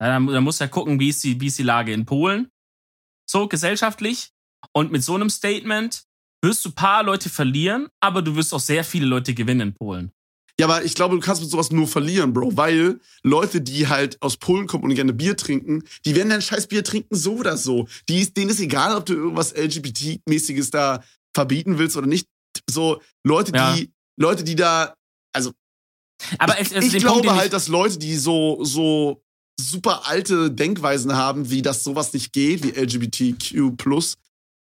Speaker 2: Ja, dann, dann musst du ja gucken, wie ist, die, wie ist die Lage in Polen. So, gesellschaftlich. Und mit so einem Statement wirst du ein paar Leute verlieren, aber du wirst auch sehr viele Leute gewinnen in Polen.
Speaker 1: Ja, aber ich glaube, du kannst mit sowas nur verlieren, Bro, weil Leute, die halt aus Polen kommen und gerne Bier trinken, die werden dein scheiß Bier trinken so oder so. Die ist, denen ist egal, ob du irgendwas LGBT-mäßiges da verbieten willst oder nicht. So Leute,
Speaker 2: Ja.
Speaker 1: die Leute, die da, also
Speaker 2: Aber es, es,
Speaker 1: ich
Speaker 2: den
Speaker 1: glaube
Speaker 2: Punkt,
Speaker 1: halt, dass Leute, die so so super alte Denkweisen haben, wie dass sowas nicht geht, wie LGBTQ+,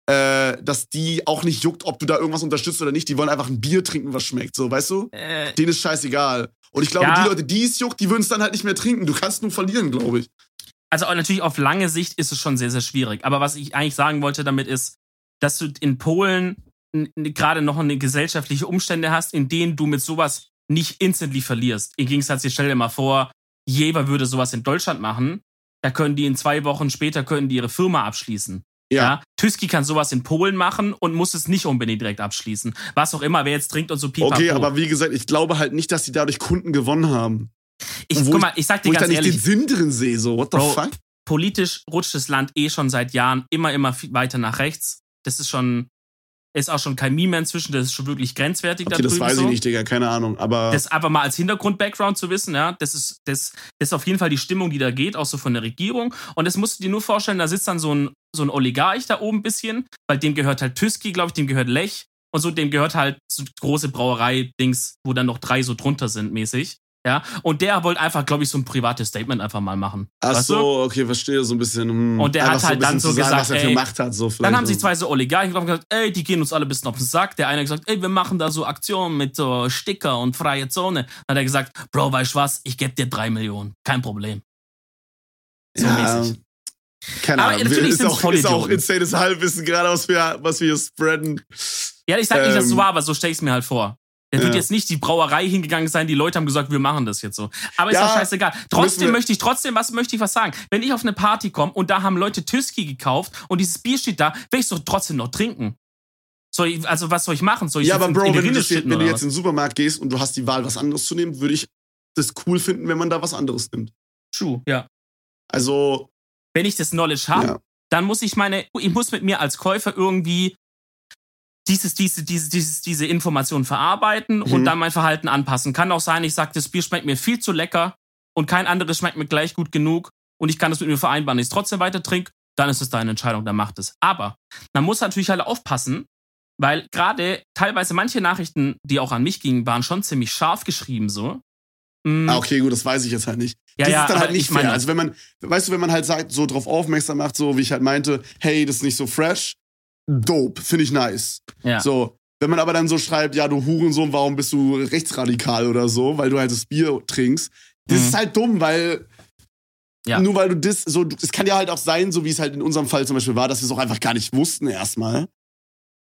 Speaker 1: äh, dass die auch nicht juckt, ob du da irgendwas unterstützt oder nicht. Die wollen einfach ein Bier trinken, was schmeckt, so, weißt du?
Speaker 2: äh,
Speaker 1: Denen ist scheißegal. Und ich glaube,
Speaker 2: Ja.
Speaker 1: die Leute, die es juckt, die würden es dann halt nicht mehr trinken. Du kannst nur verlieren, glaube ich.
Speaker 2: also natürlich auf lange Sicht ist es schon sehr, sehr schwierig. Aber was ich eigentlich sagen wollte damit ist, dass du in Polen gerade noch eine gesellschaftliche Umstände hast, in denen du mit sowas nicht instantly verlierst. Im Gegensatz, jetzt stell dir mal vor, Jever würde sowas in Deutschland machen, da können die in zwei Wochen später können die ihre Firma abschließen.
Speaker 1: Ja.
Speaker 2: Ja. Tüski kann sowas in Polen machen und muss es nicht unbedingt direkt abschließen. Was auch immer, wer jetzt trinkt und so pipapo.
Speaker 1: Okay, aber wie gesagt, ich glaube halt nicht, dass die dadurch Kunden gewonnen haben.
Speaker 2: ich, guck mal, ich sag
Speaker 1: Wo
Speaker 2: dir
Speaker 1: ich da
Speaker 2: ganz
Speaker 1: nicht
Speaker 2: ehrlich,
Speaker 1: den Sinn drin sehe, so, what the
Speaker 2: Bro,
Speaker 1: fuck?
Speaker 2: politisch rutscht das Land eh schon seit Jahren immer, immer weiter nach rechts. Das ist schon, ist auch schon kein Meme mehr inzwischen, das ist schon wirklich grenzwertig da
Speaker 1: Okay, das
Speaker 2: drüben
Speaker 1: weiß
Speaker 2: so.
Speaker 1: ich nicht, Digga, keine Ahnung. Aber
Speaker 2: Das einfach mal als Hintergrund-Background zu wissen, ja, das ist, das, das ist auf jeden Fall die Stimmung, die da geht, auch so von der Regierung. Und das musst du dir nur vorstellen, da sitzt dann so ein, so ein Oligarch da oben ein bisschen, weil dem gehört halt Tüski, glaube ich, dem gehört Lech und so, dem gehört halt so große Brauerei-Dings, wo dann noch drei so drunter sind, mäßig. Ja, und der wollte einfach, glaube ich, so ein privates Statement einfach mal machen.
Speaker 1: Ach
Speaker 2: weißt
Speaker 1: so,
Speaker 2: du?
Speaker 1: okay, verstehe so ein bisschen. hm,
Speaker 2: Und der hat
Speaker 1: so
Speaker 2: halt dann
Speaker 1: bisschen
Speaker 2: so
Speaker 1: sagen,
Speaker 2: gesagt,
Speaker 1: was er für
Speaker 2: ey,
Speaker 1: Macht hat, so
Speaker 2: Dann haben sich
Speaker 1: so.
Speaker 2: zwei so Oligarchen gesagt, ey, die gehen uns alle ein bisschen auf den Sack. Der eine hat gesagt, ey, wir machen da so Aktionen mit so Sticker und freie Zone. Dann hat er gesagt, Bro, weißt du was, ich geb dir drei Millionen. Kein Problem. So
Speaker 1: ja,
Speaker 2: mäßig.
Speaker 1: Keine
Speaker 2: Aber
Speaker 1: Ahnung.
Speaker 2: natürlich
Speaker 1: ist, auch, ist auch insanes Halbwissen, gerade was wir, was wir hier spreaden.
Speaker 2: Ja, ich sag nicht, dass es so
Speaker 1: Ähm,
Speaker 2: war, aber so stell ich's mir halt vor. Der wird
Speaker 1: Ja.
Speaker 2: jetzt nicht die Brauerei hingegangen sein, die Leute haben gesagt, wir machen das jetzt so. Aber ist
Speaker 1: Ja,
Speaker 2: doch scheißegal. Trotzdem möchte ich, trotzdem, was möchte ich was sagen? Wenn ich auf eine Party komme und da haben Leute Tüski gekauft und dieses Bier steht da, will ich doch trotzdem noch trinken. Soll ich, also was soll ich machen? Soll ich
Speaker 1: Ja, aber Bro, wenn, du, jetzt- wenn du jetzt in den Supermarkt gehst und du hast die Wahl, was anderes zu nehmen, würde ich das cool finden, wenn man da was anderes nimmt.
Speaker 2: True, ja.
Speaker 1: Also,
Speaker 2: Wenn ich das Knowledge habe,
Speaker 1: ja.
Speaker 2: dann muss ich meine, ich muss mit mir als Käufer irgendwie dieses, diese, diese, dieses, diese Information verarbeiten
Speaker 1: Mhm.
Speaker 2: und dann mein Verhalten anpassen. Kann auch sein, ich sage, das Bier schmeckt mir viel zu lecker und kein anderes schmeckt mir gleich gut genug und ich kann das mit mir vereinbaren, ich es trotzdem weiter trinke, dann ist es deine Entscheidung, dann macht es. Aber man muss natürlich halt aufpassen, weil gerade teilweise manche Nachrichten, die auch an mich gingen, waren schon ziemlich scharf geschrieben so.
Speaker 1: Ah, okay, gut, das weiß ich jetzt halt nicht.
Speaker 2: Ja,
Speaker 1: das
Speaker 2: ja,
Speaker 1: ist dann halt nicht
Speaker 2: ich meine-
Speaker 1: fair. Also wenn man, weißt du, wenn man halt sagt, so drauf aufmerksam macht, so wie ich halt meinte, hey, das ist nicht so fresh, dope, finde ich nice.
Speaker 2: ja.
Speaker 1: So, wenn man aber dann so schreibt, ja, du Hurensohn, warum bist du rechtsradikal oder so, weil du halt das Bier trinkst, das
Speaker 2: Mhm.
Speaker 1: ist halt dumm, weil
Speaker 2: Ja.
Speaker 1: nur weil du das so, es kann ja halt auch sein, so wie es halt in unserem Fall zum Beispiel war, dass wir es auch einfach gar nicht wussten erstmal.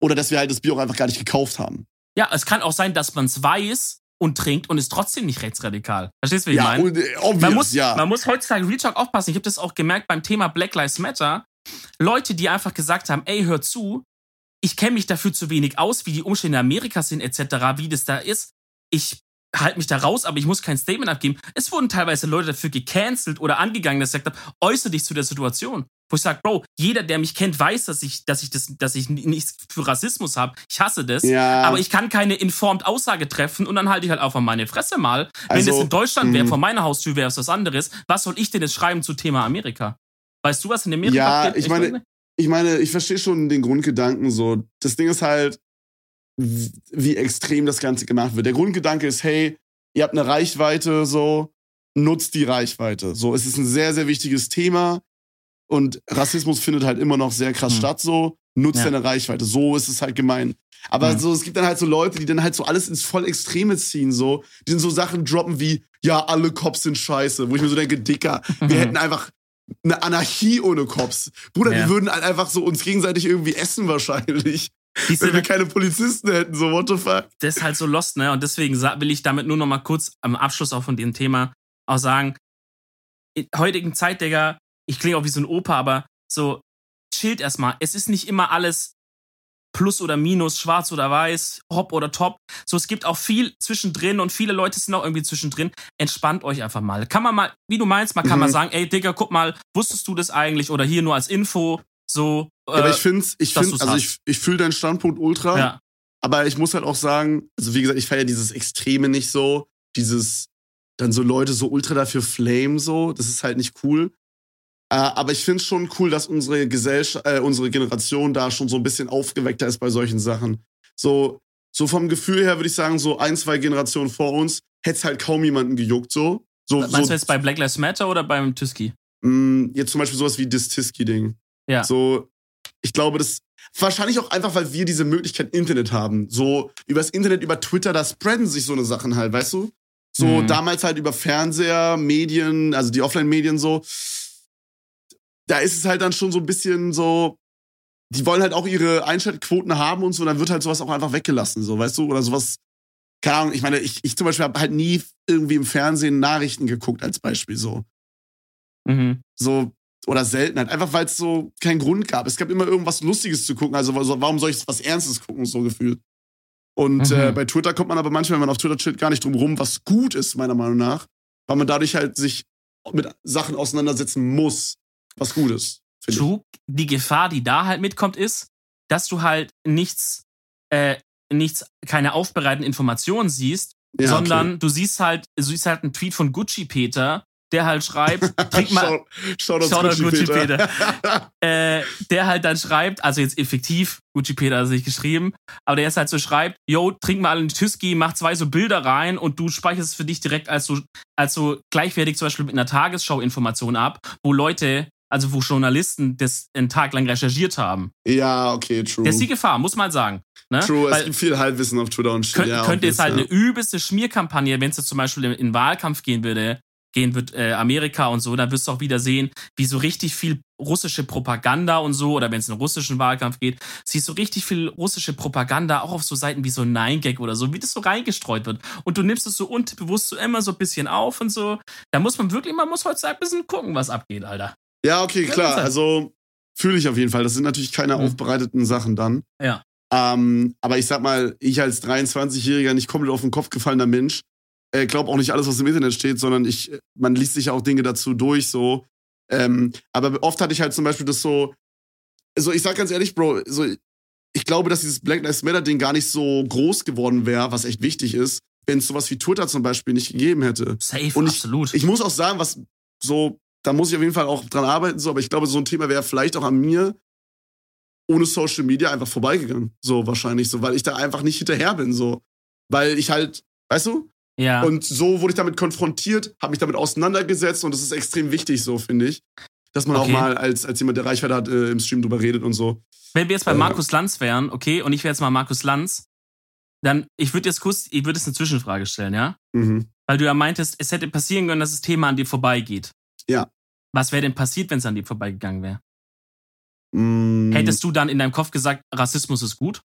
Speaker 1: Oder dass wir halt das Bier auch einfach gar nicht gekauft haben.
Speaker 2: Ja, es kann auch sein, dass man es weiß und trinkt und ist trotzdem nicht rechtsradikal. Verstehst du, wie ich
Speaker 1: ja,
Speaker 2: meine?
Speaker 1: und, äh, obvious,
Speaker 2: Man muss,
Speaker 1: ja.
Speaker 2: man muss heutzutage Real Talk aufpassen. Ich habe das auch gemerkt beim Thema Black Lives Matter. Leute, die einfach gesagt haben, ey, hör zu, ich kenne mich dafür zu wenig aus, wie die Umstände in Amerika sind, etc., wie das da ist. Ich halte mich da raus, aber ich muss kein Statement abgeben. Es wurden teilweise Leute dafür gecancelt oder angegangen, dass ich gesagt habe, äußere dich zu der Situation. Wo ich sage, Bro, jeder, der mich kennt, weiß, dass ich, dass ich das, dass ich nichts für Rassismus habe. Ich hasse das.
Speaker 1: Ja.
Speaker 2: Aber ich kann keine informed Aussage treffen und dann halte ich halt auch an meine Fresse mal. Wenn
Speaker 1: Also,
Speaker 2: das in Deutschland wäre,
Speaker 1: mh.
Speaker 2: vor meiner Haustür wäre es was anderes. Was soll ich denn jetzt schreiben zu Thema Amerika? Weißt du, was in Amerika
Speaker 1: Ja,
Speaker 2: abgeht?
Speaker 1: ich meine, ich meine, ich verstehe schon den Grundgedanken so. Das Ding ist halt, wie extrem das Ganze gemacht wird. Der Grundgedanke ist, hey, ihr habt eine Reichweite, so, nutzt die Reichweite. So, es ist ein sehr, sehr wichtiges Thema und Rassismus findet halt immer noch sehr krass
Speaker 2: Hm.
Speaker 1: statt, so, nutzt
Speaker 2: Ja.
Speaker 1: deine Reichweite. So ist es halt gemein. Aber
Speaker 2: Hm.
Speaker 1: so, es gibt dann halt so Leute, die dann halt so alles ins voll Extreme ziehen, so, die dann so Sachen droppen wie, ja, alle Cops sind scheiße, wo ich mir so denke, Dicker, wir hätten einfach eine Anarchie ohne Cops. Bruder,
Speaker 2: Ja.
Speaker 1: wir würden halt einfach so uns gegenseitig irgendwie essen wahrscheinlich.
Speaker 2: Die
Speaker 1: Wenn wir keine Polizisten hätten, so what the fuck.
Speaker 2: das ist halt so lost, ne? Und deswegen will ich damit nur noch mal kurz am Abschluss auch von dem Thema auch sagen, in heutigen Zeit, Digga, ich klinge auch wie so ein Opa, aber so, chillt erstmal. Es ist nicht immer alles Plus oder Minus, schwarz oder weiß, hopp oder top. So, es gibt auch viel zwischendrin und viele Leute sind auch irgendwie zwischendrin. Entspannt euch einfach mal. Kann man mal, wie du meinst, man kann
Speaker 1: Mhm.
Speaker 2: mal sagen, ey, Digga, guck mal, wusstest du das eigentlich? Oder hier nur als Info, so.
Speaker 1: aber
Speaker 2: äh,
Speaker 1: ich finde, ich
Speaker 2: dass
Speaker 1: finde,
Speaker 2: du's
Speaker 1: also
Speaker 2: hast.
Speaker 1: ich, ich fühle deinen Standpunkt ultra.
Speaker 2: ja.
Speaker 1: Aber ich muss halt auch sagen, also wie gesagt, ich feiere dieses Extreme nicht so. Dieses, dann so Leute so ultra dafür flame so. Das ist halt nicht cool. Äh, aber ich finde es schon cool, dass unsere Gesellschaft, äh, unsere Generation da schon so ein bisschen aufgeweckter ist bei solchen Sachen. So, so vom Gefühl her würde ich sagen, so ein, zwei Generationen vor uns hätte es halt kaum jemanden gejuckt, so. So,
Speaker 2: Meinst
Speaker 1: so
Speaker 2: du jetzt bei Black Lives Matter oder beim Tüski?
Speaker 1: mh, jetzt zum Beispiel sowas wie das Tiski-Ding.
Speaker 2: Ja.
Speaker 1: So, ich glaube, das wahrscheinlich auch einfach, weil wir diese Möglichkeit Internet haben. So übers Internet, über Twitter, da spreaden sich so eine Sachen halt, weißt du? So
Speaker 2: Mhm.
Speaker 1: damals halt über Fernseher, Medien, also die Offline-Medien so. Da ist es halt dann schon so ein bisschen so, die wollen halt auch ihre Einschaltquoten haben und so, dann wird halt sowas auch einfach weggelassen, so, weißt du? Oder sowas, keine Ahnung, ich meine, ich, ich zum Beispiel habe halt nie irgendwie im Fernsehen Nachrichten geguckt, als Beispiel so
Speaker 2: Mhm.
Speaker 1: so oder selten halt einfach weil es so keinen Grund gab. Es gab immer irgendwas Lustiges zu gucken. Also also warum soll ich was Ernstes gucken so gefühlt? Und
Speaker 2: Mhm.
Speaker 1: äh, bei Twitter kommt man aber manchmal, wenn man auf Twitter chillt, gar nicht drum rum, was gut ist meiner Meinung nach, weil man dadurch halt sich mit Sachen auseinandersetzen muss, was gut ist. finde ich.
Speaker 2: True. Die Gefahr, die da halt mitkommt, ist, dass du halt nichts, äh, nichts, keine aufbereiteten Informationen siehst,
Speaker 1: Ja,
Speaker 2: sondern
Speaker 1: okay.
Speaker 2: du siehst halt, du siehst halt einen Tweet von Gucci Peter, der halt schreibt, trink mal,
Speaker 1: Schau, schau, Gucci,
Speaker 2: Gucci
Speaker 1: Peter.
Speaker 2: äh, der halt dann schreibt, also jetzt effektiv, Gucci Peter hat es nicht geschrieben, aber der ist halt so schreibt, yo, trink mal einen Tüski, mach zwei so Bilder rein und du speicherst es für dich direkt als so, als so gleichwertig zum Beispiel mit einer Tagesschau-Information ab, wo Leute, also wo Journalisten das einen Tag lang recherchiert haben.
Speaker 1: ja, okay, true.
Speaker 2: Das ist die Gefahr, muss man sagen. Ne?
Speaker 1: True, es
Speaker 2: Weil
Speaker 1: gibt viel Halbwissen auf Twitter und shit.
Speaker 2: könnt,
Speaker 1: ja,
Speaker 2: könnte jetzt halt
Speaker 1: ja.
Speaker 2: eine übelste Schmierkampagne, wenn es jetzt zum Beispiel in, in Wahlkampf gehen würde, gehen wird, äh, Amerika und so, dann wirst du auch wieder sehen, wie so richtig viel russische Propaganda und so, oder wenn es in einen russischen Wahlkampf geht, siehst du richtig viel russische Propaganda, auch auf so Seiten wie so 9gag oder so, wie das so reingestreut wird. Und du nimmst es so unterbewusst so immer so ein bisschen auf und so. Da muss man wirklich, man muss heutzutage ein bisschen gucken, was abgeht, Alter.
Speaker 1: Ja, okay, klar. Also fühle ich auf jeden Fall. Das sind natürlich keine
Speaker 2: Mhm.
Speaker 1: aufbereiteten Sachen dann.
Speaker 2: Ja.
Speaker 1: Ähm, aber ich sag mal, ich als 23-Jähriger, nicht komplett auf den Kopf gefallener Mensch, äh, glaube auch nicht alles, was im Internet steht, sondern ich, man liest sich ja auch Dinge dazu durch, so. Ähm, aber oft hatte ich halt zum Beispiel das so, so ich sag ganz ehrlich, Bro, so, ich glaube, dass dieses Black Lives Matter Ding gar nicht so groß geworden wäre, was echt wichtig ist, wenn es sowas wie Twitter zum Beispiel nicht gegeben hätte.
Speaker 2: Safe,
Speaker 1: Und ich-
Speaker 2: absolut.
Speaker 1: Ich muss auch sagen, was so, da muss ich auf jeden Fall auch dran arbeiten, so, aber ich glaube, so ein Thema wäre vielleicht auch an mir ohne Social Media einfach vorbeigegangen. So wahrscheinlich, so, weil ich da einfach nicht hinterher bin, so. Weil ich halt, weißt du?
Speaker 2: ja.
Speaker 1: Und so wurde ich damit konfrontiert, habe mich damit auseinandergesetzt und das ist extrem wichtig, so, finde ich. Dass man
Speaker 2: Okay.
Speaker 1: auch mal als, als jemand, der Reichweite hat, äh, im Stream drüber redet und so.
Speaker 2: Wenn wir jetzt bei
Speaker 1: Äh.
Speaker 2: Markus Lanz wären, okay, und ich wäre jetzt mal Markus Lanz, dann, ich würde jetzt kurz, ich würde jetzt eine Zwischenfrage stellen, ja?
Speaker 1: Mhm.
Speaker 2: Weil du ja meintest, es hätte passieren können, dass das Thema an dir vorbeigeht.
Speaker 1: Ja.
Speaker 2: Was wäre denn passiert, wenn es an dir vorbeigegangen wäre?
Speaker 1: Mm,
Speaker 2: Hättest du dann in deinem Kopf gesagt, Rassismus ist gut?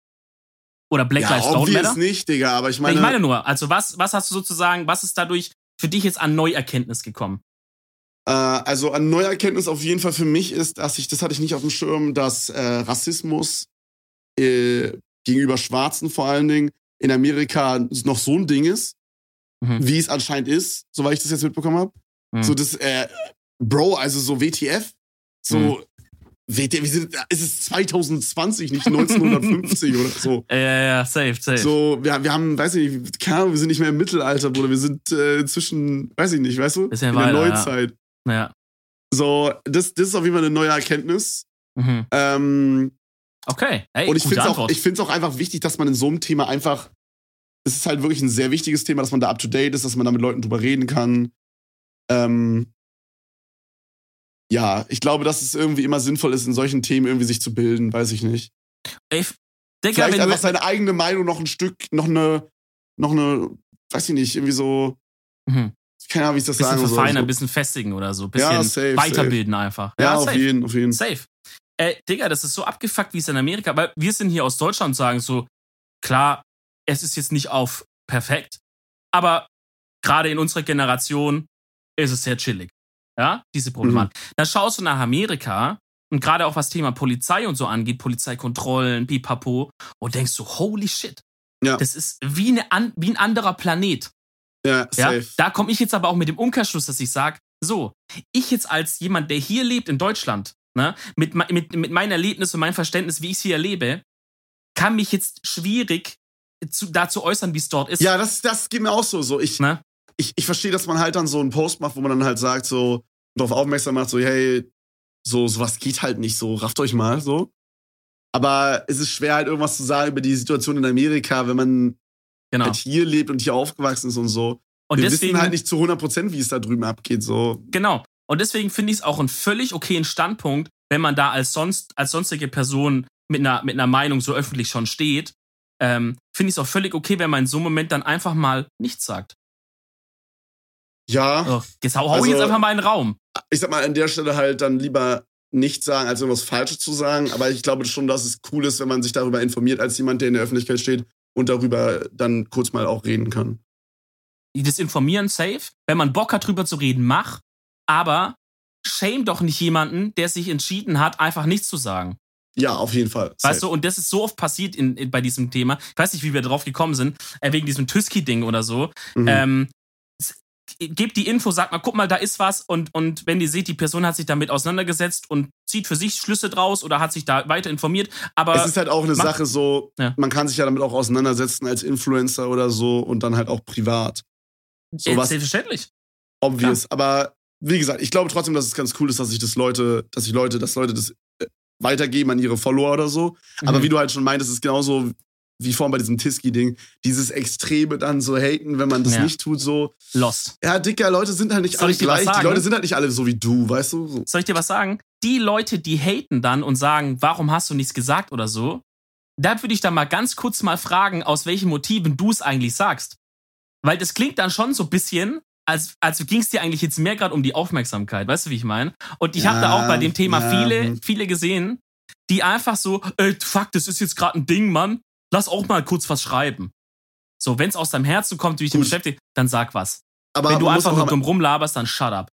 Speaker 2: Oder Black
Speaker 1: ja,
Speaker 2: Lives Don't Matter?
Speaker 1: nicht, Digga, aber ich
Speaker 2: Ich
Speaker 1: meine,
Speaker 2: meine, nur, also was, was hast du sozusagen, was ist dadurch für dich jetzt an Neuerkenntnis gekommen?
Speaker 1: äh, also eine neue Erkenntnis auf jeden Fall für mich ist, dass ich, das hatte ich nicht auf dem Schirm, dass äh, Rassismus äh, gegenüber Schwarzen vor allen Dingen in Amerika noch so ein Ding ist,
Speaker 2: Mhm.
Speaker 1: wie es anscheinend ist, soweit ich das jetzt mitbekommen habe.
Speaker 2: Mhm.
Speaker 1: So das, äh, Bro, also so WTF, so
Speaker 2: Mhm.
Speaker 1: WTF, es ist 2020, nicht 1950 oder so.
Speaker 2: Ja, ja, ja, safe, safe.
Speaker 1: So, wir, wir haben, weiß ich nicht, keine Ahnung, wir sind nicht mehr im Mittelalter, Bruder. Wir sind äh, zwischen, weiß ich nicht, weißt du?
Speaker 2: Bisschen
Speaker 1: in der
Speaker 2: weiter, ja.
Speaker 1: Neuzeit.
Speaker 2: Ja.
Speaker 1: So, das, das ist auf jeden Fall eine neue Erkenntnis.
Speaker 2: Mhm.
Speaker 1: Ähm,
Speaker 2: Okay. Hey,
Speaker 1: und ich finde es auch, ich auch einfach wichtig, dass man in so einem Thema einfach, es ist halt wirklich ein sehr wichtiges Thema, dass man da up to date ist, dass man da mit Leuten drüber reden kann. Ähm, ja, ich glaube, dass es irgendwie immer sinnvoll ist, in solchen Themen irgendwie sich zu bilden, weiß ich nicht.
Speaker 2: Ey, Digga,
Speaker 1: Vielleicht einfach seine eigene Meinung noch ein Stück, noch eine, noch eine, weiß ich nicht, irgendwie so,
Speaker 2: mhm.
Speaker 1: keine Ahnung, wie ich das
Speaker 2: bisschen
Speaker 1: sagen soll.
Speaker 2: verfeinern,
Speaker 1: So.
Speaker 2: bisschen festigen oder so. Bisschen
Speaker 1: Ja, safe,
Speaker 2: weiterbilden einfach.
Speaker 1: Ja, auf
Speaker 2: safe.
Speaker 1: jeden, auf jeden.
Speaker 2: Safe. Äh, Digga, das ist so abgefuckt, wie es in Amerika, weil wir sind hier aus Deutschland und sagen so, klar, es ist jetzt nicht auf perfekt, aber gerade in unserer Generation ist es sehr chillig. Ja, diese Problematik.
Speaker 1: Mhm.
Speaker 2: Dann schaust du nach Amerika und gerade auch was Thema Polizei und so angeht, Polizeikontrollen, pipapo, und denkst so, holy shit.
Speaker 1: Ja.
Speaker 2: Das ist wie, eine wie ein anderer Planet.
Speaker 1: Ja,
Speaker 2: Ja,
Speaker 1: safe.
Speaker 2: da komme ich jetzt aber auch mit dem Umkehrschluss, dass ich sage, so, ich jetzt als jemand, der hier lebt in Deutschland, ne, mit, mit, mit meinem Erlebnis und meinem Verständnis, wie ich es hier erlebe, kann mich jetzt schwierig zu, dazu äußern, wie es dort ist.
Speaker 1: Ja, das, das geht mir auch so. so ich,
Speaker 2: Ne?
Speaker 1: Ich, ich verstehe, dass man halt dann so einen Post macht, wo man dann halt sagt, so, darauf aufmerksam macht, so, hey, so, sowas geht halt nicht so, rafft euch mal, so. Aber es ist schwer, halt irgendwas zu sagen über die Situation in Amerika, wenn man
Speaker 2: Genau.
Speaker 1: halt hier lebt und hier aufgewachsen ist und so.
Speaker 2: Und
Speaker 1: Wir
Speaker 2: deswegen,
Speaker 1: wissen halt nicht zu 100 Prozent, wie es da drüben abgeht, so.
Speaker 2: genau. Und deswegen finde ich es auch einen völlig okayen Standpunkt, wenn man da als sonst, als sonstige Person mit einer, mit einer Meinung so öffentlich schon steht, ähm, finde ich es auch völlig okay, wenn man in so einem Moment dann einfach mal nichts sagt.
Speaker 1: Ja,
Speaker 2: So, jetzt hau, hau
Speaker 1: Also-
Speaker 2: jetzt einfach mal in den Raum.
Speaker 1: ich sag mal, an der Stelle halt dann lieber nicht sagen, als irgendwas Falsches zu sagen. Aber ich glaube schon, dass es cool ist, wenn man sich darüber informiert, als jemand, der in der Öffentlichkeit steht und darüber dann kurz mal auch reden kann.
Speaker 2: das Informieren safe. Wenn man Bock hat, drüber zu reden, mach. Aber shame doch nicht jemanden, der sich entschieden hat, einfach nichts zu sagen.
Speaker 1: Ja, auf jeden Fall.
Speaker 2: Weißt du, und das ist so oft passiert in, in, bei diesem Thema. Ich weiß nicht, wie wir drauf gekommen sind, äh, wegen diesem Tüski-Ding oder so.
Speaker 1: Mhm.
Speaker 2: Ähm, gebt die Info, sagt mal, guck mal, da ist was und, und wenn ihr seht, die Person hat sich damit auseinandergesetzt und zieht für sich Schlüsse draus oder hat sich da weiter informiert, aber
Speaker 1: es ist halt auch eine
Speaker 2: mach-
Speaker 1: Sache so,
Speaker 2: Ja.
Speaker 1: man kann sich ja damit auch auseinandersetzen als Influencer oder so und dann halt auch privat.
Speaker 2: äh,
Speaker 1: sowas-
Speaker 2: selbstverständlich.
Speaker 1: Obvious. Aber wie gesagt, ich glaube trotzdem, dass es ganz cool ist, dass sich das Leute, dass sich Leute, dass Leute das äh, weitergeben an ihre Follower oder so. Aber
Speaker 2: Mhm.
Speaker 1: wie du halt schon meintest, ist genauso wie vorhin bei diesem Tiski-Ding, dieses Extreme dann so haten, wenn man das
Speaker 2: Ja.
Speaker 1: nicht tut, so.
Speaker 2: Lost.
Speaker 1: Ja, Dicker, Leute sind halt nicht
Speaker 2: Soll
Speaker 1: alle gleich. Die? Leute sind halt nicht alle so wie du, weißt du? So.
Speaker 2: Soll ich dir was sagen? Die Leute, die haten dann und sagen, warum hast du nichts gesagt oder so, da würde ich dann mal ganz kurz mal fragen, aus welchen Motiven du es eigentlich sagst. Weil das klingt dann schon so ein bisschen, als, als ging es dir eigentlich jetzt mehr gerade um die Aufmerksamkeit. Weißt du, wie ich meine? Und ich habe da
Speaker 1: Ja,
Speaker 2: auch bei dem Thema
Speaker 1: ja,
Speaker 2: viele, viele gesehen, die einfach so, ey, fuck, das ist jetzt gerade ein Ding, Mann. Lass auch mal kurz was schreiben. So, wenn es aus deinem Herzen kommt, wie ich dich
Speaker 1: Gut.
Speaker 2: beschäftige, dann sag was.
Speaker 1: Aber
Speaker 2: wenn du einfach nur dumm rumlaberst, dann shut up.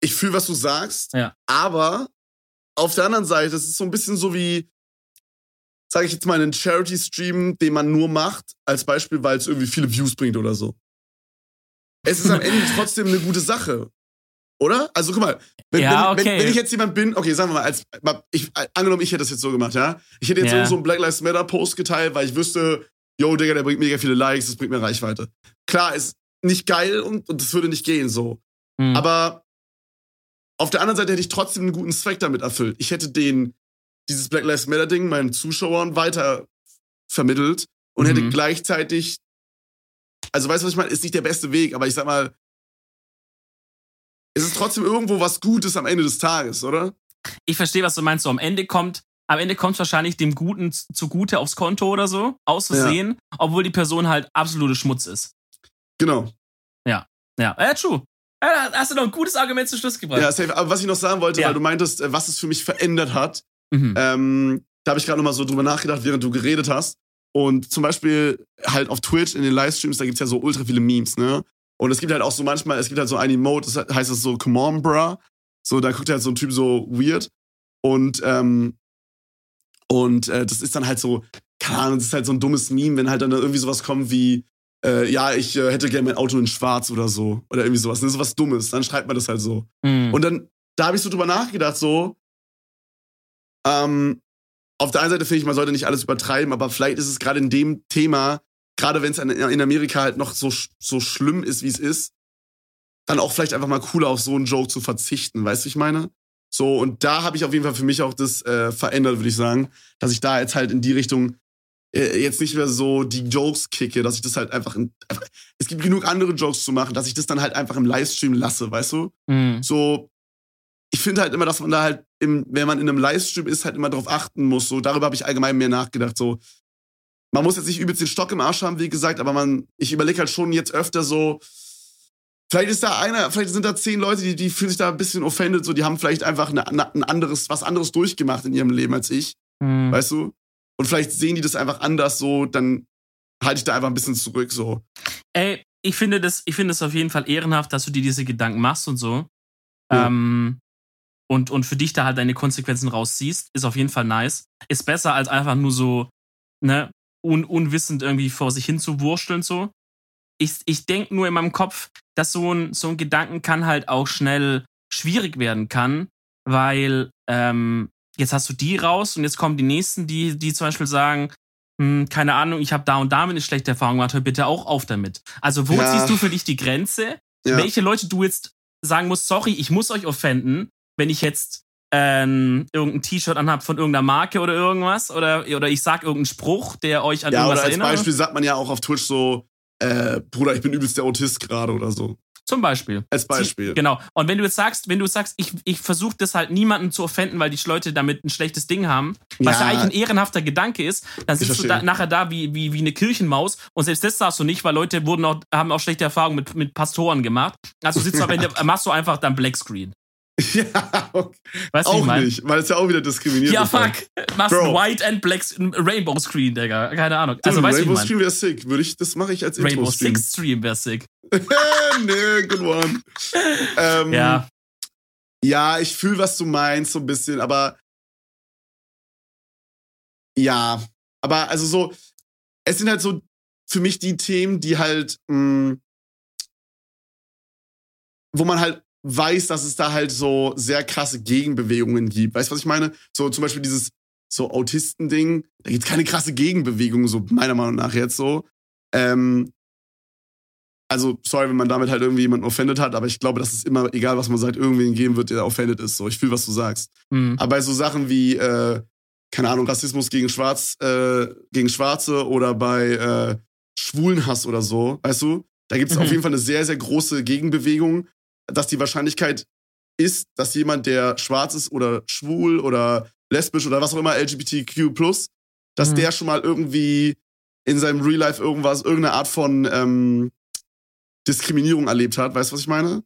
Speaker 1: ich fühle, was du sagst,
Speaker 2: Ja.
Speaker 1: aber auf der anderen Seite, es ist so ein bisschen so wie, sage ich jetzt mal, einen Charity-Stream, den man nur macht, als Beispiel, weil es irgendwie viele Views bringt oder so. Es ist am Ende trotzdem eine gute Sache. Oder? Also guck mal, wenn,
Speaker 2: Ja, okay.
Speaker 1: wenn, wenn ich jetzt jemand bin, okay, sagen wir mal, als, ich, angenommen, ich hätte das jetzt so gemacht, ja? Ich hätte jetzt
Speaker 2: Ja.
Speaker 1: so einen Black Lives Matter Post geteilt, weil ich wüsste, yo, Digga, der bringt mega viele Likes, das bringt mir Reichweite. Klar, ist nicht geil und, und das würde nicht gehen so.
Speaker 2: Hm.
Speaker 1: Aber auf der anderen Seite hätte ich trotzdem einen guten Zweck damit erfüllt. Ich hätte den, dieses Black Lives Matter Ding meinen Zuschauern weiter vermittelt und hätte
Speaker 2: Mhm.
Speaker 1: gleichzeitig, also weißt du, was ich meine? Ist nicht der beste Weg, aber ich sag mal, es ist trotzdem irgendwo was Gutes am Ende des Tages, oder?
Speaker 2: ich verstehe, was du meinst. So am Ende kommt, am Ende kommt wahrscheinlich dem Guten zugute aufs Konto oder so, aus Versehen, obwohl die Person halt absolute Schmutz ist.
Speaker 1: Genau.
Speaker 2: Ja, äh, true. Ja, da hast du noch ein gutes Argument zum Schluss gebracht.
Speaker 1: Ja, safe. Aber was ich noch sagen wollte,
Speaker 2: Ja.
Speaker 1: weil du meintest, äh, was es für mich verändert hat,
Speaker 2: Mhm.
Speaker 1: ähm, da habe ich gerade noch mal so drüber nachgedacht, während du geredet hast. Und zum Beispiel halt auf Twitch in den Livestreams, da gibt's ja so ultra viele Memes, ne? Und es gibt halt auch so manchmal, es gibt halt so ein Emote, das heißt es so, come on, bruh. So, da guckt halt so ein Typ so weird. Und, ähm, und äh, das ist dann halt so, keine Ahnung, das ist halt so ein dummes Meme, wenn halt dann irgendwie sowas kommt wie, äh, ja, ich äh, hätte gerne mein Auto in schwarz oder so. Oder irgendwie sowas. Das ist sowas Dummes. Dann schreibt man das halt so.
Speaker 2: Mhm.
Speaker 1: Und dann, da habe ich so drüber nachgedacht, so, ähm, auf der einen Seite finde ich, man sollte nicht alles übertreiben, aber vielleicht ist es gerade in dem Thema, gerade wenn es in, Amerika halt noch so, so schlimm ist, wie es ist, dann auch vielleicht einfach mal cooler auf so einen Joke zu verzichten, weißt du, ich meine? So, und da habe ich auf jeden Fall für mich auch das äh, verändert, würde ich sagen, dass ich da jetzt halt in die Richtung äh, jetzt nicht mehr so die Jokes kicke, dass ich das halt einfach, in, einfach, es gibt genug andere Jokes zu machen, dass ich das dann halt einfach im Livestream lasse, weißt du?
Speaker 2: Mhm.
Speaker 1: so, ich finde halt immer, dass man da halt, im, wenn man in einem Livestream ist, halt immer drauf achten muss. So, darüber habe ich allgemein mehr nachgedacht. So, man muss jetzt nicht übelst den Stock im Arsch haben, wie gesagt, aber man, ich überlege halt schon jetzt öfter so, vielleicht ist da einer, vielleicht sind da zehn Leute, die, die fühlen sich da ein bisschen offended, so, die haben vielleicht einfach eine, eine, ein anderes, was anderes durchgemacht in ihrem Leben als ich,
Speaker 2: Mhm.
Speaker 1: weißt du? Und vielleicht sehen die das einfach anders, so, dann halte ich da einfach ein bisschen zurück, so.
Speaker 2: Ey, ich finde das, ich finde es auf jeden Fall ehrenhaft, dass du dir diese Gedanken machst und so.
Speaker 1: Ja.
Speaker 2: Ähm, und, und für dich da halt deine Konsequenzen rausziehst, ist auf jeden Fall nice. Ist besser als einfach nur so, ne, un, unwissend irgendwie vor sich hin zu wursteln so. Ich, ich denke nur in meinem Kopf, dass so ein, so ein Gedanken kann halt auch schnell schwierig werden kann, weil ähm, jetzt hast du die raus und jetzt kommen die nächsten, die, die zum Beispiel sagen, hm, keine Ahnung, ich habe da und damit eine schlechte Erfahrung gemacht, hör bitte auch auf damit. Also wo
Speaker 1: Ja.
Speaker 2: ziehst du für dich die Grenze?
Speaker 1: Ja.
Speaker 2: Welche Leute du jetzt sagen musst, sorry, ich muss euch offenden, wenn ich jetzt ähm, irgendein T-Shirt anhab von irgendeiner Marke oder irgendwas oder, oder ich sag irgendeinen Spruch, der euch an
Speaker 1: Ja,
Speaker 2: irgendwas
Speaker 1: oder als
Speaker 2: erinnert.
Speaker 1: Beispiel sagt man ja auch auf Twitch so, äh, Bruder, ich bin übelst der Autist gerade oder so.
Speaker 2: Zum Beispiel.
Speaker 1: Als Beispiel.
Speaker 2: Genau. Und wenn du jetzt sagst, wenn du sagst, ich, ich versuche das halt niemanden zu offenden, weil die Leute damit ein schlechtes Ding haben, was ja
Speaker 1: Ja.
Speaker 2: eigentlich ein ehrenhafter Gedanke ist, dann sitzt du da, nachher da wie, wie, wie eine Kirchenmaus und selbst das darfst du nicht, weil Leute wurden auch, haben auch schlechte Erfahrungen mit, mit Pastoren gemacht. Also sitzt du am Ende, machst du einfach dann Black Screen.
Speaker 1: Ja, okay.
Speaker 2: Weißt ich
Speaker 1: auch
Speaker 2: mein?
Speaker 1: nicht, weil es ja auch wieder diskriminiert
Speaker 2: Ja, fuck. Machst ein White and Black Rainbow Screen, Digga. Keine Ahnung.
Speaker 1: Also
Speaker 2: Also, weißt
Speaker 1: Rainbow
Speaker 2: ich mein?
Speaker 1: Stream wäre sick. Würde ich, das mache ich als
Speaker 2: Rainbow
Speaker 1: Intro-Stream.
Speaker 2: Six Stream wäre sick.
Speaker 1: nee, good one. Ähm,
Speaker 2: Ja.
Speaker 1: Ja, ich fühle, was du meinst, so ein bisschen, aber ja, aber also so, es sind halt so für mich die Themen, die halt, mh, wo man halt weiß, dass es da halt so sehr krasse Gegenbewegungen gibt. Weißt du, was ich meine? So zum Beispiel dieses so Autisten-Ding, da gibt's keine krasse Gegenbewegung, so meiner Meinung nach jetzt so. Ähm, also, sorry, wenn man damit halt irgendwie jemanden offended hat, aber ich glaube, dass es immer, egal was man sagt, irgendwen geben wird, der offended ist. So, ich fühle, was du sagst.
Speaker 2: Hm.
Speaker 1: Aber bei so Sachen wie, äh, keine Ahnung, Rassismus gegen Schwarz, äh, gegen Schwarze oder bei äh, Schwulenhass oder so, weißt du, da gibt es
Speaker 2: Mhm.
Speaker 1: auf jeden Fall eine sehr, sehr große Gegenbewegung, dass die Wahrscheinlichkeit ist, dass jemand, der schwarz ist oder schwul oder lesbisch oder was auch immer, LGBTQ+, dass
Speaker 2: Mhm.
Speaker 1: der schon mal irgendwie in seinem Real Life irgendwas, irgendeine Art von ähm, Diskriminierung erlebt hat. Weißt du, was ich meine?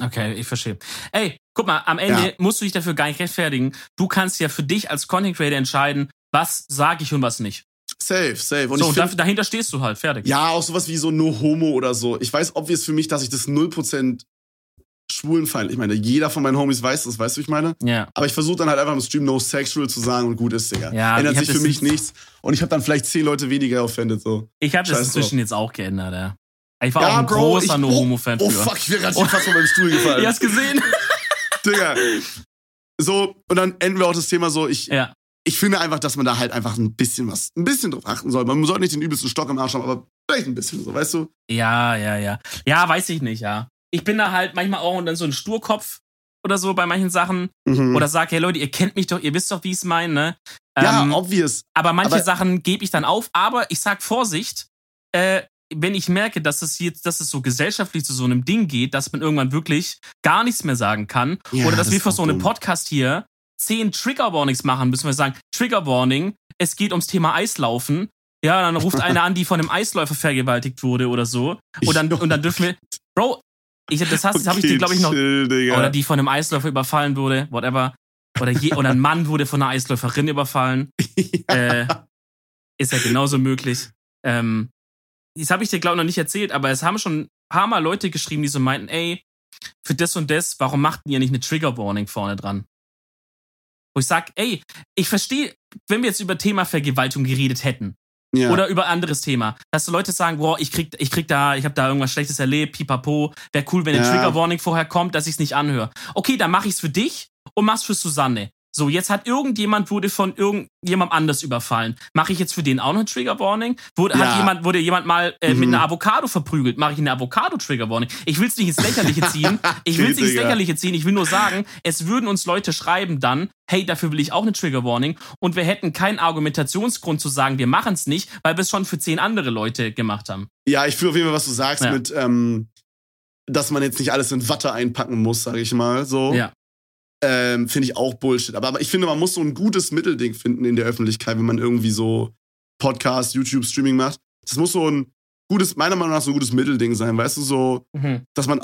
Speaker 2: Okay, ich verstehe. Ey, guck mal, am Ende
Speaker 1: Ja.
Speaker 2: musst du dich dafür gar nicht rechtfertigen. Du kannst ja für dich als Content Creator entscheiden, was sage ich und was nicht.
Speaker 1: Safe, safe. Und
Speaker 2: so,
Speaker 1: ich find,
Speaker 2: da, dahinter stehst du halt, fertig.
Speaker 1: Ja, auch sowas wie so No Homo oder so. Ich weiß obvious für mich, dass ich das 0% schwulenfeindlich meine. Jeder von meinen Homies weiß das, weißt du, wie ich meine?
Speaker 2: Ja.
Speaker 1: Aber ich versuche dann halt einfach im Stream No Sexual zu sagen und gut ist, Digga.
Speaker 2: Ja,
Speaker 1: Ändert
Speaker 2: ich
Speaker 1: sich für mich
Speaker 2: nicht-
Speaker 1: nichts. Und ich habe dann vielleicht zehn Leute weniger offended, so.
Speaker 2: Ich habe das inzwischen jetzt auch geändert, ja. Ich war
Speaker 1: Ja,
Speaker 2: auch ein
Speaker 1: Bro,
Speaker 2: großer
Speaker 1: ich-
Speaker 2: No-Homo-Fan
Speaker 1: Oh
Speaker 2: früher.
Speaker 1: fuck, ich wäre gerade schon fast von meinem Stuhl gefallen.
Speaker 2: Ihr hast gesehen?
Speaker 1: Digga. So, und dann enden wir auch das Thema so, ich,
Speaker 2: ja.
Speaker 1: ich finde einfach, dass man da halt einfach ein bisschen was, ein bisschen drauf achten soll. Man sollte nicht den übelsten Stock im Arsch haben, aber vielleicht ein bisschen so, weißt du?
Speaker 2: Ja, ja, ja. Ja, weiß ich nicht, ja. Ich bin da halt manchmal auch dann so ein Sturkopf oder so bei manchen Sachen.
Speaker 1: Mhm.
Speaker 2: Oder sag, hey Leute, ihr kennt mich doch, ihr wisst doch, wie ich es meine, ne?
Speaker 1: ja,
Speaker 2: Ähm,
Speaker 1: obvious.
Speaker 2: Aber manche
Speaker 1: Aber-
Speaker 2: Sachen gebe ich dann auf. Aber ich sag Vorsicht, äh, wenn ich merke, dass es jetzt, dass es so gesellschaftlich zu so einem Ding geht, dass man irgendwann wirklich gar nichts mehr sagen kann.
Speaker 1: Ja,
Speaker 2: oder dass
Speaker 1: das
Speaker 2: wir für so einen. Podcast hier zehn Trigger Warnings machen, müssen wir sagen, Trigger Warning, es geht ums Thema Eislaufen. Ja, dann ruft einer an, die von einem Eisläufer vergewaltigt wurde oder so. Und dann, und dann dürfen wir. Bro, Ich, das hast, das habe ich dir, glaube ich, noch.
Speaker 1: chill.
Speaker 2: Oder die von einem Eisläufer überfallen wurde, whatever. Oder, je, oder ein Mann wurde von einer Eisläuferin überfallen. Äh, ist ja genauso möglich. Ähm, das habe ich dir, glaube ich, noch nicht erzählt, aber es haben schon ein paar Mal Leute geschrieben, die so meinten, ey, für das und das, warum macht ihr nicht eine Trigger Warning vorne dran? Wo ich sag, ey, ich verstehe, wenn wir jetzt über Thema Vergewaltigung geredet hätten,
Speaker 1: ja.
Speaker 2: oder über anderes Thema. Dass so Leute sagen, boah, ich krieg, ich krieg da, ich habe da irgendwas Schlechtes erlebt, pipapo, wäre cool, wenn eine
Speaker 1: Ja.
Speaker 2: Trigger Warning vorher kommt, dass ich es nicht anhöre. Okay, dann mache ich's für dich und mach's für Susanne. So, jetzt hat irgendjemand wurde von irgendjemandem anders überfallen. Mache ich jetzt für den auch noch eine Trigger Warning? Wurde,
Speaker 1: Ja.
Speaker 2: hat jemand, wurde jemand mal äh,
Speaker 1: Mhm.
Speaker 2: mit einer Avocado verprügelt? Mache ich eine Avocado Trigger Warning? Ich will's nicht ins Lächerliche ziehen. Ich will's nicht ins. Lächerliche ziehen. Ich will nur sagen, es würden uns Leute schreiben dann, hey, dafür will ich auch eine Trigger Warning. Und wir hätten keinen Argumentationsgrund zu sagen, wir machen's nicht, weil wir es schon für zehn andere Leute gemacht haben.
Speaker 1: Ja, ich fühle auf jeden Fall, was du sagst
Speaker 2: Ja.
Speaker 1: mit, ähm, dass man jetzt nicht alles in Watte einpacken muss, sage ich mal. So.
Speaker 2: Ja.
Speaker 1: Ähm, finde ich auch Bullshit. Aber, aber ich finde, man muss so ein gutes Mittelding finden in der Öffentlichkeit, wenn man irgendwie so Podcast, YouTube, Streaming macht. Das muss so ein gutes, meiner Meinung nach so ein gutes Mittelding sein, weißt du, so, dass man,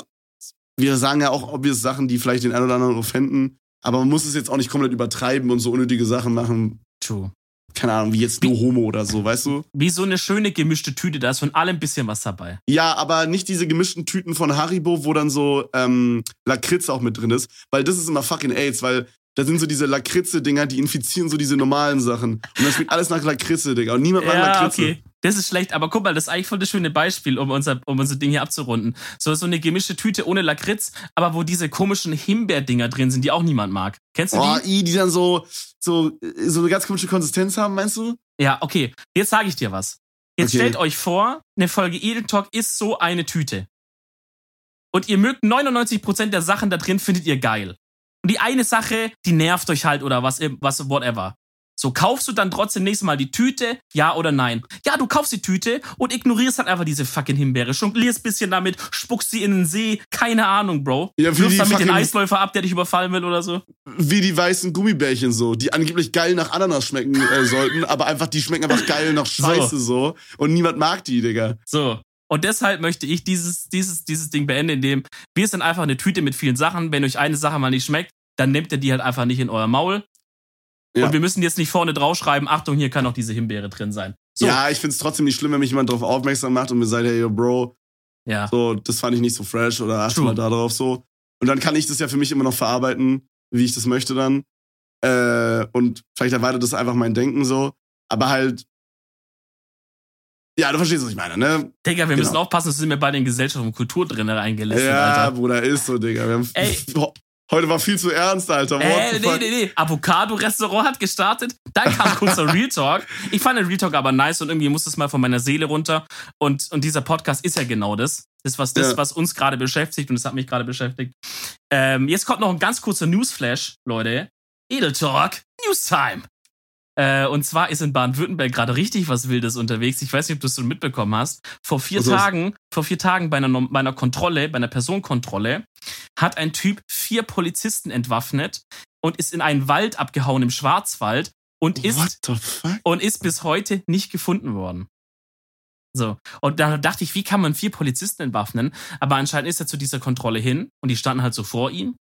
Speaker 1: wir sagen ja auch obvious Sachen, die vielleicht den einen oder anderen offenden, aber man muss es jetzt auch nicht komplett übertreiben und so unnötige Sachen machen.
Speaker 2: True.
Speaker 1: Keine Ahnung, wie jetzt No Homo oder so, weißt du?
Speaker 2: Wie so eine schöne gemischte Tüte, da ist von allem ein bisschen was dabei.
Speaker 1: Ja, aber nicht diese gemischten Tüten von Haribo, wo dann so ähm, Lakritz auch mit drin ist, weil das ist immer fucking AIDS, weil da sind so diese Lakritze-Dinger, die infizieren so diese normalen Sachen. Und das schmeckt alles nach Lakritze, Digga. Und niemand mag
Speaker 2: Ja,
Speaker 1: Lakritze.
Speaker 2: okay. Das ist schlecht, aber guck mal, das ist eigentlich voll das schöne Beispiel, um unser, um unser Ding hier abzurunden. So, so eine gemischte Tüte ohne Lakritz, aber wo diese komischen Himbeerdinger drin sind, die auch niemand mag. Kennst du
Speaker 1: Oh,
Speaker 2: die?
Speaker 1: i, die dann so, so, so eine ganz komische Konsistenz haben, meinst du?
Speaker 2: Ja, okay. Jetzt sage ich dir was. Jetzt
Speaker 1: Okay.
Speaker 2: stellt euch vor, eine Folge Edel Talk ist so eine Tüte. Und ihr mögt 99% der Sachen da drin, findet ihr geil. Und die eine Sache, die nervt euch halt oder was, was, whatever. So, kaufst du dann trotzdem nächstes Mal die Tüte, ja oder nein? Ja, du kaufst die Tüte und ignorierst halt einfach diese fucking Himbeere. Jonglierst bisschen damit, spuckst sie in den See, keine Ahnung, Bro.
Speaker 1: Ja, wie
Speaker 2: Wirfst
Speaker 1: die
Speaker 2: damit den
Speaker 1: fucking-
Speaker 2: Eisläufer ab, der dich überfallen will oder so.
Speaker 1: Wie die weißen Gummibärchen so, die angeblich geil nach Ananas schmecken äh, sollten, aber einfach, die schmecken einfach geil nach Scheiße so. Und niemand mag die, Digga.
Speaker 2: So. Und deshalb möchte ich dieses, dieses, dieses Ding beenden, indem wir sind einfach eine Tüte mit vielen Sachen. Wenn euch eine Sache mal nicht schmeckt, dann nehmt ihr die halt einfach nicht in euer Maul.
Speaker 1: Ja.
Speaker 2: Und wir müssen jetzt nicht vorne draufschreiben, Achtung, hier kann noch diese Himbeere drin sein. So.
Speaker 1: Ja, ich find's trotzdem nicht schlimm, wenn mich jemand darauf aufmerksam macht und mir sagt, hey, yo, Bro,
Speaker 2: Ja.
Speaker 1: So, das fand ich nicht so fresh oder achte
Speaker 2: True.
Speaker 1: mal da drauf so. Und dann kann ich das ja für mich immer noch verarbeiten, wie ich das möchte dann. Äh, und vielleicht erweitert das einfach mein Denken so. Aber halt. Ja, du verstehst, was ich meine, ne?
Speaker 2: Digga, wir
Speaker 1: Genau.
Speaker 2: müssen aufpassen, dass sind wir bei den Gesellschaft und Kultur drin reingelässt,
Speaker 1: ja,
Speaker 2: Alter.
Speaker 1: Bruder, ist so, Digga. Wir haben,
Speaker 2: Ey.
Speaker 1: Heute war viel zu ernst, Alter.
Speaker 2: Äh, nee, nee, nee. Avocado-Restaurant hat gestartet. Dann kam kurzer Real Talk. Ich fand den Real Talk aber nice und irgendwie muss es mal von meiner Seele runter. Und, und dieser Podcast ist ja genau das. Das ist was, das,
Speaker 1: Ja.
Speaker 2: was uns gerade beschäftigt und das hat mich gerade beschäftigt. Ähm, jetzt kommt noch ein ganz kurzer Newsflash, Leute. Edel Talk, News Time. Äh, und zwar ist in Baden-Württemberg gerade richtig was Wildes unterwegs. Ich weiß nicht, ob du es so mitbekommen hast. Vor vier
Speaker 1: ist?
Speaker 2: Tagen, vor vier Tagen bei einer, bei einer Kontrolle, bei einer Personenkontrolle, hat ein Typ vier Polizisten entwaffnet und ist in einen Wald abgehauen im Schwarzwald und ist, und ist bis heute nicht gefunden worden. So. Und da dachte ich, wie kann man vier Polizisten entwaffnen? Aber anscheinend ist er zu dieser Kontrolle hin und die standen halt so vor ihm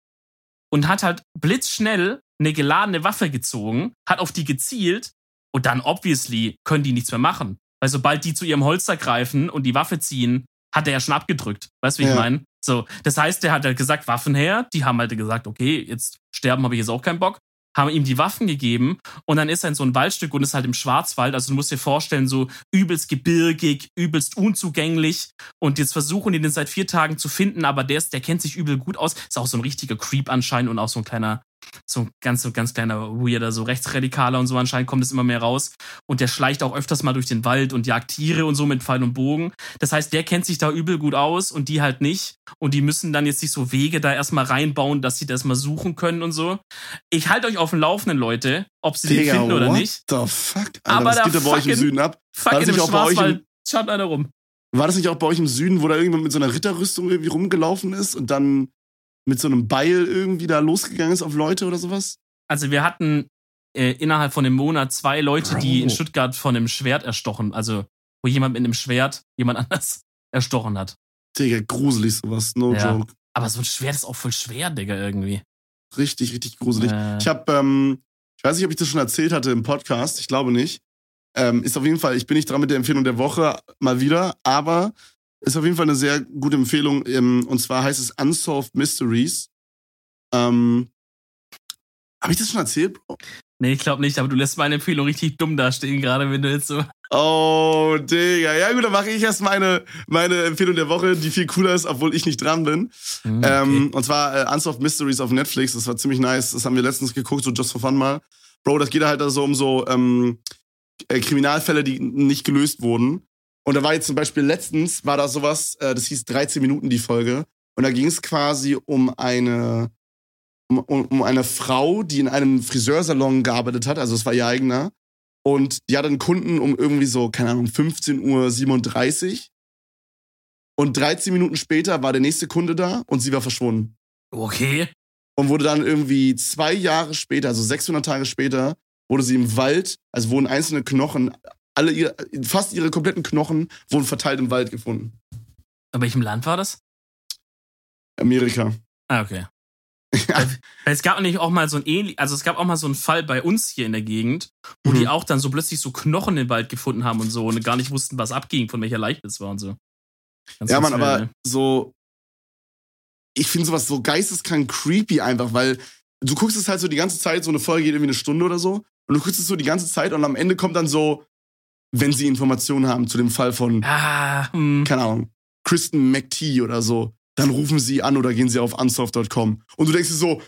Speaker 2: und hat halt blitzschnell eine geladene Waffe gezogen, hat auf die gezielt und dann obviously können die nichts mehr machen. Weil sobald die zu ihrem Holster greifen und die Waffe ziehen, hat er ja schon abgedrückt. Weißt du, wie ich
Speaker 1: Ja.
Speaker 2: meine? So, das heißt, der hat halt gesagt, Waffen her. Die haben halt gesagt, okay, jetzt sterben habe ich jetzt auch keinen Bock. Haben ihm die Waffen gegeben und dann ist er in so ein Waldstück und ist halt im Schwarzwald. Also du musst dir vorstellen, so übelst gebirgig, übelst unzugänglich. Und jetzt versuchen die den seit vier Tagen zu finden, aber der, ist, der kennt sich übel gut aus. Ist auch so ein richtiger Creep anscheinend und auch so ein kleiner, so ein ganz, so ganz kleiner Weirder, so Rechtsradikaler und so anscheinend kommt es immer mehr raus. Und der schleicht auch öfters mal durch den Wald und jagt Tiere und so mit Pfeil und Bogen. Das heißt, der kennt sich da übel gut aus und die halt nicht. Und die müssen dann jetzt sich so Wege da erstmal reinbauen, dass sie das mal suchen können und so. Ich halte euch auf dem Laufenden, Leute, ob sie den
Speaker 1: Digga,
Speaker 2: finden oder
Speaker 1: what
Speaker 2: nicht.
Speaker 1: the fuck? Alter,
Speaker 2: Aber
Speaker 1: was
Speaker 2: da
Speaker 1: geht da bei euch im Süden ab?
Speaker 2: Fuck,
Speaker 1: War
Speaker 2: in
Speaker 1: das nicht auch bei euch im-
Speaker 2: schaut einer rum.
Speaker 1: War das nicht auch bei euch im Süden, wo da irgendjemand mit so einer Ritterrüstung irgendwie rumgelaufen ist und dann mit so einem Beil irgendwie da losgegangen ist auf Leute oder sowas?
Speaker 2: Also wir hatten äh, innerhalb von einem Monat zwei Leute, die in
Speaker 1: Bro.
Speaker 2: Stuttgart von einem Schwert erstochen, also wo jemand mit einem Schwert jemand anders erstochen hat.
Speaker 1: Digga, gruselig sowas, no
Speaker 2: Ja.
Speaker 1: joke.
Speaker 2: Aber so ein Schwert ist auch voll schwer, Digga, irgendwie.
Speaker 1: Richtig, richtig gruselig.
Speaker 2: Äh.
Speaker 1: Ich habe, ähm, ich weiß nicht, ob ich das schon erzählt hatte im Podcast, ich glaube nicht. Ähm, ist auf jeden Fall, ich bin nicht dran mit der Empfehlung der Woche mal wieder, aber ist auf jeden Fall eine sehr gute Empfehlung. Ähm, und zwar heißt es Unsolved Mysteries. Ähm, habe ich das schon erzählt, Bro?
Speaker 2: Nee, ich glaube nicht, aber du lässt meine Empfehlung richtig dumm dastehen, gerade wenn du jetzt so.
Speaker 1: Oh, Digga. Ja, gut, dann mache ich erst meine, meine Empfehlung der Woche, die viel cooler ist, obwohl ich nicht dran bin.
Speaker 2: Hm,
Speaker 1: Ähm, und zwar äh, Unsolved Mysteries auf Netflix. Das war ziemlich nice. Das haben wir letztens geguckt, so just for fun mal. Bro, das geht halt da so um so ähm, äh, Kriminalfälle, die nicht gelöst wurden. Und da war jetzt zum Beispiel letztens, war da sowas, äh, das hieß 13 Minuten die Folge. Und da ging es quasi um eine, um, um, eine Frau, die in einem Friseursalon gearbeitet hat. Also es war ihr eigener. Und die hatte einen Kunden um irgendwie so, keine Ahnung, 15.37 Uhr. Und 13 Minuten später war der nächste Kunde da und sie war verschwunden.
Speaker 2: Okay.
Speaker 1: Und wurde dann irgendwie zwei Jahre später, also 600 Tage später, wurde sie im Wald, also wurden einzelne Knochen, alle ihre, fast ihre kompletten Knochen wurden verteilt im Wald gefunden.
Speaker 2: In welchem Land war das?
Speaker 1: Amerika.
Speaker 2: Ah, okay. Weil es gab nämlich auch mal so ein ähnlich, also es gab auch mal so einen Fall bei uns hier in der Gegend, wo
Speaker 1: Mhm.
Speaker 2: die auch dann so plötzlich so Knochen im Wald gefunden haben und so und gar nicht wussten, was abging, von welcher Leiche es war und so. Ganz,
Speaker 1: Ja, Mann, aber
Speaker 2: ne?
Speaker 1: so, ich finde sowas so geisteskrank creepy einfach, weil du guckst es halt so die ganze Zeit, so eine Folge geht irgendwie eine Stunde oder so, und du guckst es so die ganze Zeit und am Ende kommt dann so, wenn sie Informationen haben zu dem Fall von,
Speaker 2: Ah, hm.
Speaker 1: keine Ahnung, Kristen McTee oder so, dann rufen sie an oder gehen sie auf unsolved.com. Und du denkst dir so,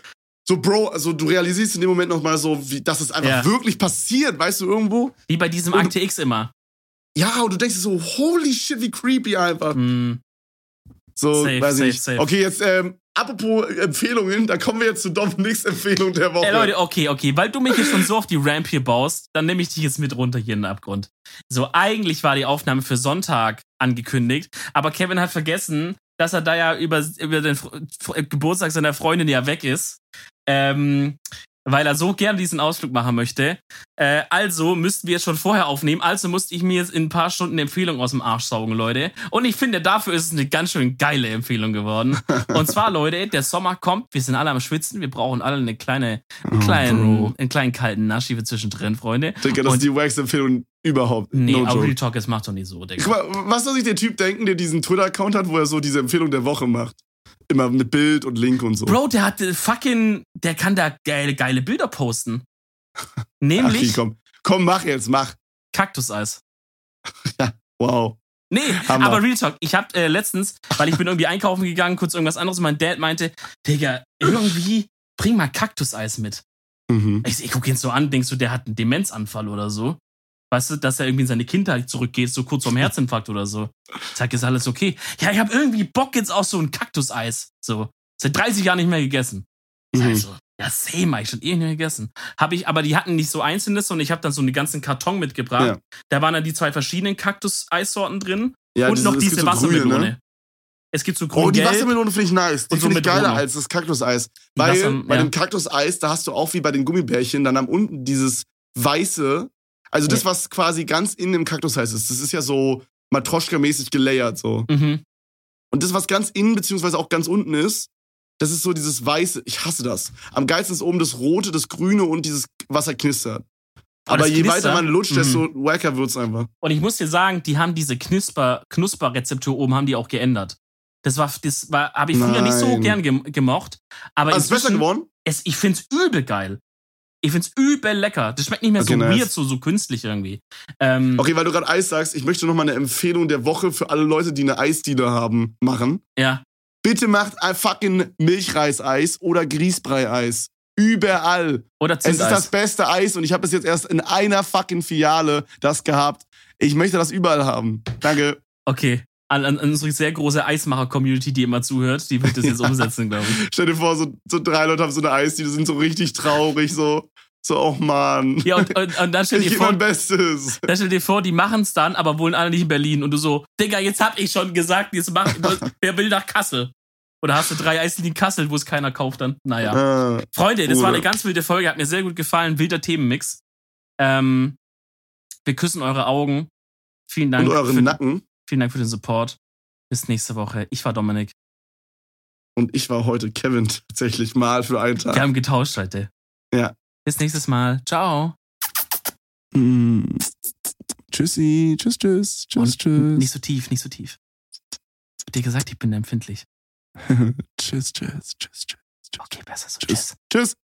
Speaker 1: so Bro, also du realisierst in dem Moment nochmal so, wie, dass es einfach
Speaker 2: Ja.
Speaker 1: wirklich passiert, weißt du, irgendwo?
Speaker 2: Wie bei diesem
Speaker 1: Und-
Speaker 2: Akte X immer.
Speaker 1: Ja, und du denkst dir so, holy shit, wie creepy einfach.
Speaker 2: Hm.
Speaker 1: So,
Speaker 2: Safe,
Speaker 1: weiß ich
Speaker 2: safe,
Speaker 1: nicht.
Speaker 2: safe.
Speaker 1: Okay, jetzt, ähm, apropos Empfehlungen, da kommen wir jetzt zu Dominiks Empfehlung der Woche.
Speaker 2: Ey, Leute, okay, okay, weil du mich jetzt schon so auf die Ramp hier baust, dann nehme ich dich jetzt mit runter hier in den Abgrund. So, eigentlich war die Aufnahme für Sonntag angekündigt, aber Kevin hat vergessen, dass er da ja über, über den Geburtstag seiner Freundin ja weg ist. Ähm, weil er so gern diesen Ausflug machen möchte. Äh, also müssten wir es schon vorher aufnehmen. Also musste ich mir jetzt in ein paar Stunden eine Empfehlung aus dem Arsch saugen, Leute. Und ich finde, dafür ist es eine ganz schön geile Empfehlung geworden. Und zwar, Leute, der Sommer kommt. Wir sind alle am Schwitzen. Wir brauchen alle eine kleine, einen
Speaker 1: Oh,
Speaker 2: kleinen,
Speaker 1: Bro.
Speaker 2: einen kleinen kalten Naschi für zwischendrin, Freunde.
Speaker 1: Digga, das
Speaker 2: Und-
Speaker 1: ist die Wax-Empfehlung überhaupt.
Speaker 2: Nee,
Speaker 1: no
Speaker 2: aber. Real Talk, das macht doch nicht so, Digga.
Speaker 1: Guck mal, was soll sich der Typ denken, der diesen Twitter-Account hat, wo er so diese Empfehlung der Woche macht? Immer mit Bild und Link und so.
Speaker 2: Bro, der hat äh, fucking, der kann da geile, geile Bilder posten.
Speaker 1: Ach,
Speaker 2: Nämlich
Speaker 1: okay, komm. Komm, mach jetzt, mach.
Speaker 2: Kaktuseis.
Speaker 1: Wow.
Speaker 2: Nee,
Speaker 1: Hammer.
Speaker 2: aber Real Talk, ich hab äh, letztens, weil ich bin irgendwie einkaufen gegangen, kurz irgendwas anderes, und mein Dad meinte, Digga, irgendwie bring mal Kaktuseis mit.
Speaker 1: Mhm.
Speaker 2: Ich, ich guck ihn so an, denkst du, der hat einen Demenzanfall oder so? Weißt du, dass er irgendwie in seine Kindheit zurückgeht, so kurz vorm Herzinfarkt oder so. Ich sag, ist alles okay. Ja, ich hab irgendwie Bock jetzt auf so ein Kaktuseis. So. Seit 30 Jahren nicht mehr gegessen. Sag
Speaker 1: Mhm.
Speaker 2: so, ja, same, hab ich schon eh nicht mehr gegessen. Hab ich, aber die hatten nicht so einzelnes, sondern ich habe dann so einen ganzen Karton mitgebracht.
Speaker 1: Ja.
Speaker 2: Da waren dann die zwei verschiedenen Kaktus-Eissorten drin
Speaker 1: Ja,
Speaker 2: und
Speaker 1: diese-
Speaker 2: noch
Speaker 1: es
Speaker 2: diese
Speaker 1: so
Speaker 2: Wassermelone.
Speaker 1: grüne, ne?
Speaker 2: Es gibt so
Speaker 1: Oh, die. Wassermelone finde ich nice. Die
Speaker 2: Und so
Speaker 1: finde ich geiler als das Kaktuseis. Weil
Speaker 2: Wasser-
Speaker 1: bei
Speaker 2: ja.
Speaker 1: dem Kaktuseis, da hast du auch wie bei den Gummibärchen dann am unten dieses weiße, also das, was quasi ganz in dem Kaktuseis ist. Das ist ja so Matroschka-mäßig gelayert so.
Speaker 2: mhm.
Speaker 1: Und das, was ganz innen beziehungsweise auch ganz unten ist, das ist so dieses weiße. Ich hasse das. Am geilsten ist oben das rote, das grüne und dieses Wasser knistert. Aber je
Speaker 2: knistert?
Speaker 1: weiter man lutscht,
Speaker 2: Mhm.
Speaker 1: desto wacker wird's einfach.
Speaker 2: Und ich muss dir sagen, die haben diese Knusper, Knusperrezeptur oben haben die auch geändert. Das war, das war, habe ich früher nicht so
Speaker 1: Nein.
Speaker 2: gern gem gemocht. Aber
Speaker 1: Also ist besser geworden?
Speaker 2: Es, ich find's übel geil. Ich find's übel lecker. Das schmeckt nicht mehr so
Speaker 1: Okay, nice.
Speaker 2: weird, so, so künstlich irgendwie. Ähm,
Speaker 1: Okay, weil du gerade Eis sagst, ich möchte noch mal eine Empfehlung der Woche für alle Leute, die eine Eisdiele haben, machen.
Speaker 2: Ja.
Speaker 1: Bitte macht ein fucking Milchreiseis oder Grießbrei-Eis. Überall.
Speaker 2: Oder
Speaker 1: Es ist das beste Eis und ich habe es jetzt erst in einer fucking Filiale das gehabt. Ich möchte das überall haben. Danke.
Speaker 2: Okay. An, an unsere sehr große Eismacher-Community, die immer zuhört, die wird das jetzt umsetzen, glaube ich.
Speaker 1: Stell dir vor, so, so drei Leute haben so eine Eisdiele, sind so richtig traurig, so, so, oh Mann.
Speaker 2: Ja, und, und, und dann stell dir vor,
Speaker 1: Bestes.
Speaker 2: dann stell dir vor, die machen's dann, aber wohnen alle nicht in Berlin. Und du so, Digga, jetzt hab ich schon gesagt, jetzt mach, wer will nach Kassel? Oder hast du drei Eisdielen in Kassel, wo es keiner kauft dann? Naja.
Speaker 1: Äh,
Speaker 2: Freunde, das war
Speaker 1: Oder-
Speaker 2: eine ganz wilde Folge, hat mir sehr gut gefallen. Wilder Themenmix. Ähm, wir küssen eure Augen. Vielen Dank,
Speaker 1: und euren Nacken.
Speaker 2: Vielen Dank für den Support. Bis nächste Woche. Ich war Dominik.
Speaker 1: Und ich war heute Kevin tatsächlich mal für einen Tag.
Speaker 2: Wir haben getauscht heute.
Speaker 1: Ja.
Speaker 2: Bis nächstes Mal. Ciao.
Speaker 1: Mm. Tschüssi. Tschüss, tschüss. Tschüss,
Speaker 2: Und
Speaker 1: tschüss.
Speaker 2: Nicht so tief, nicht so tief. Ich hab dir gesagt, ich bin empfindlich.
Speaker 1: tschüss, tschüss, tschüss, tschüss.
Speaker 2: Okay, besser so.
Speaker 1: Tschüss.
Speaker 2: Tschüss.
Speaker 1: Tschüss.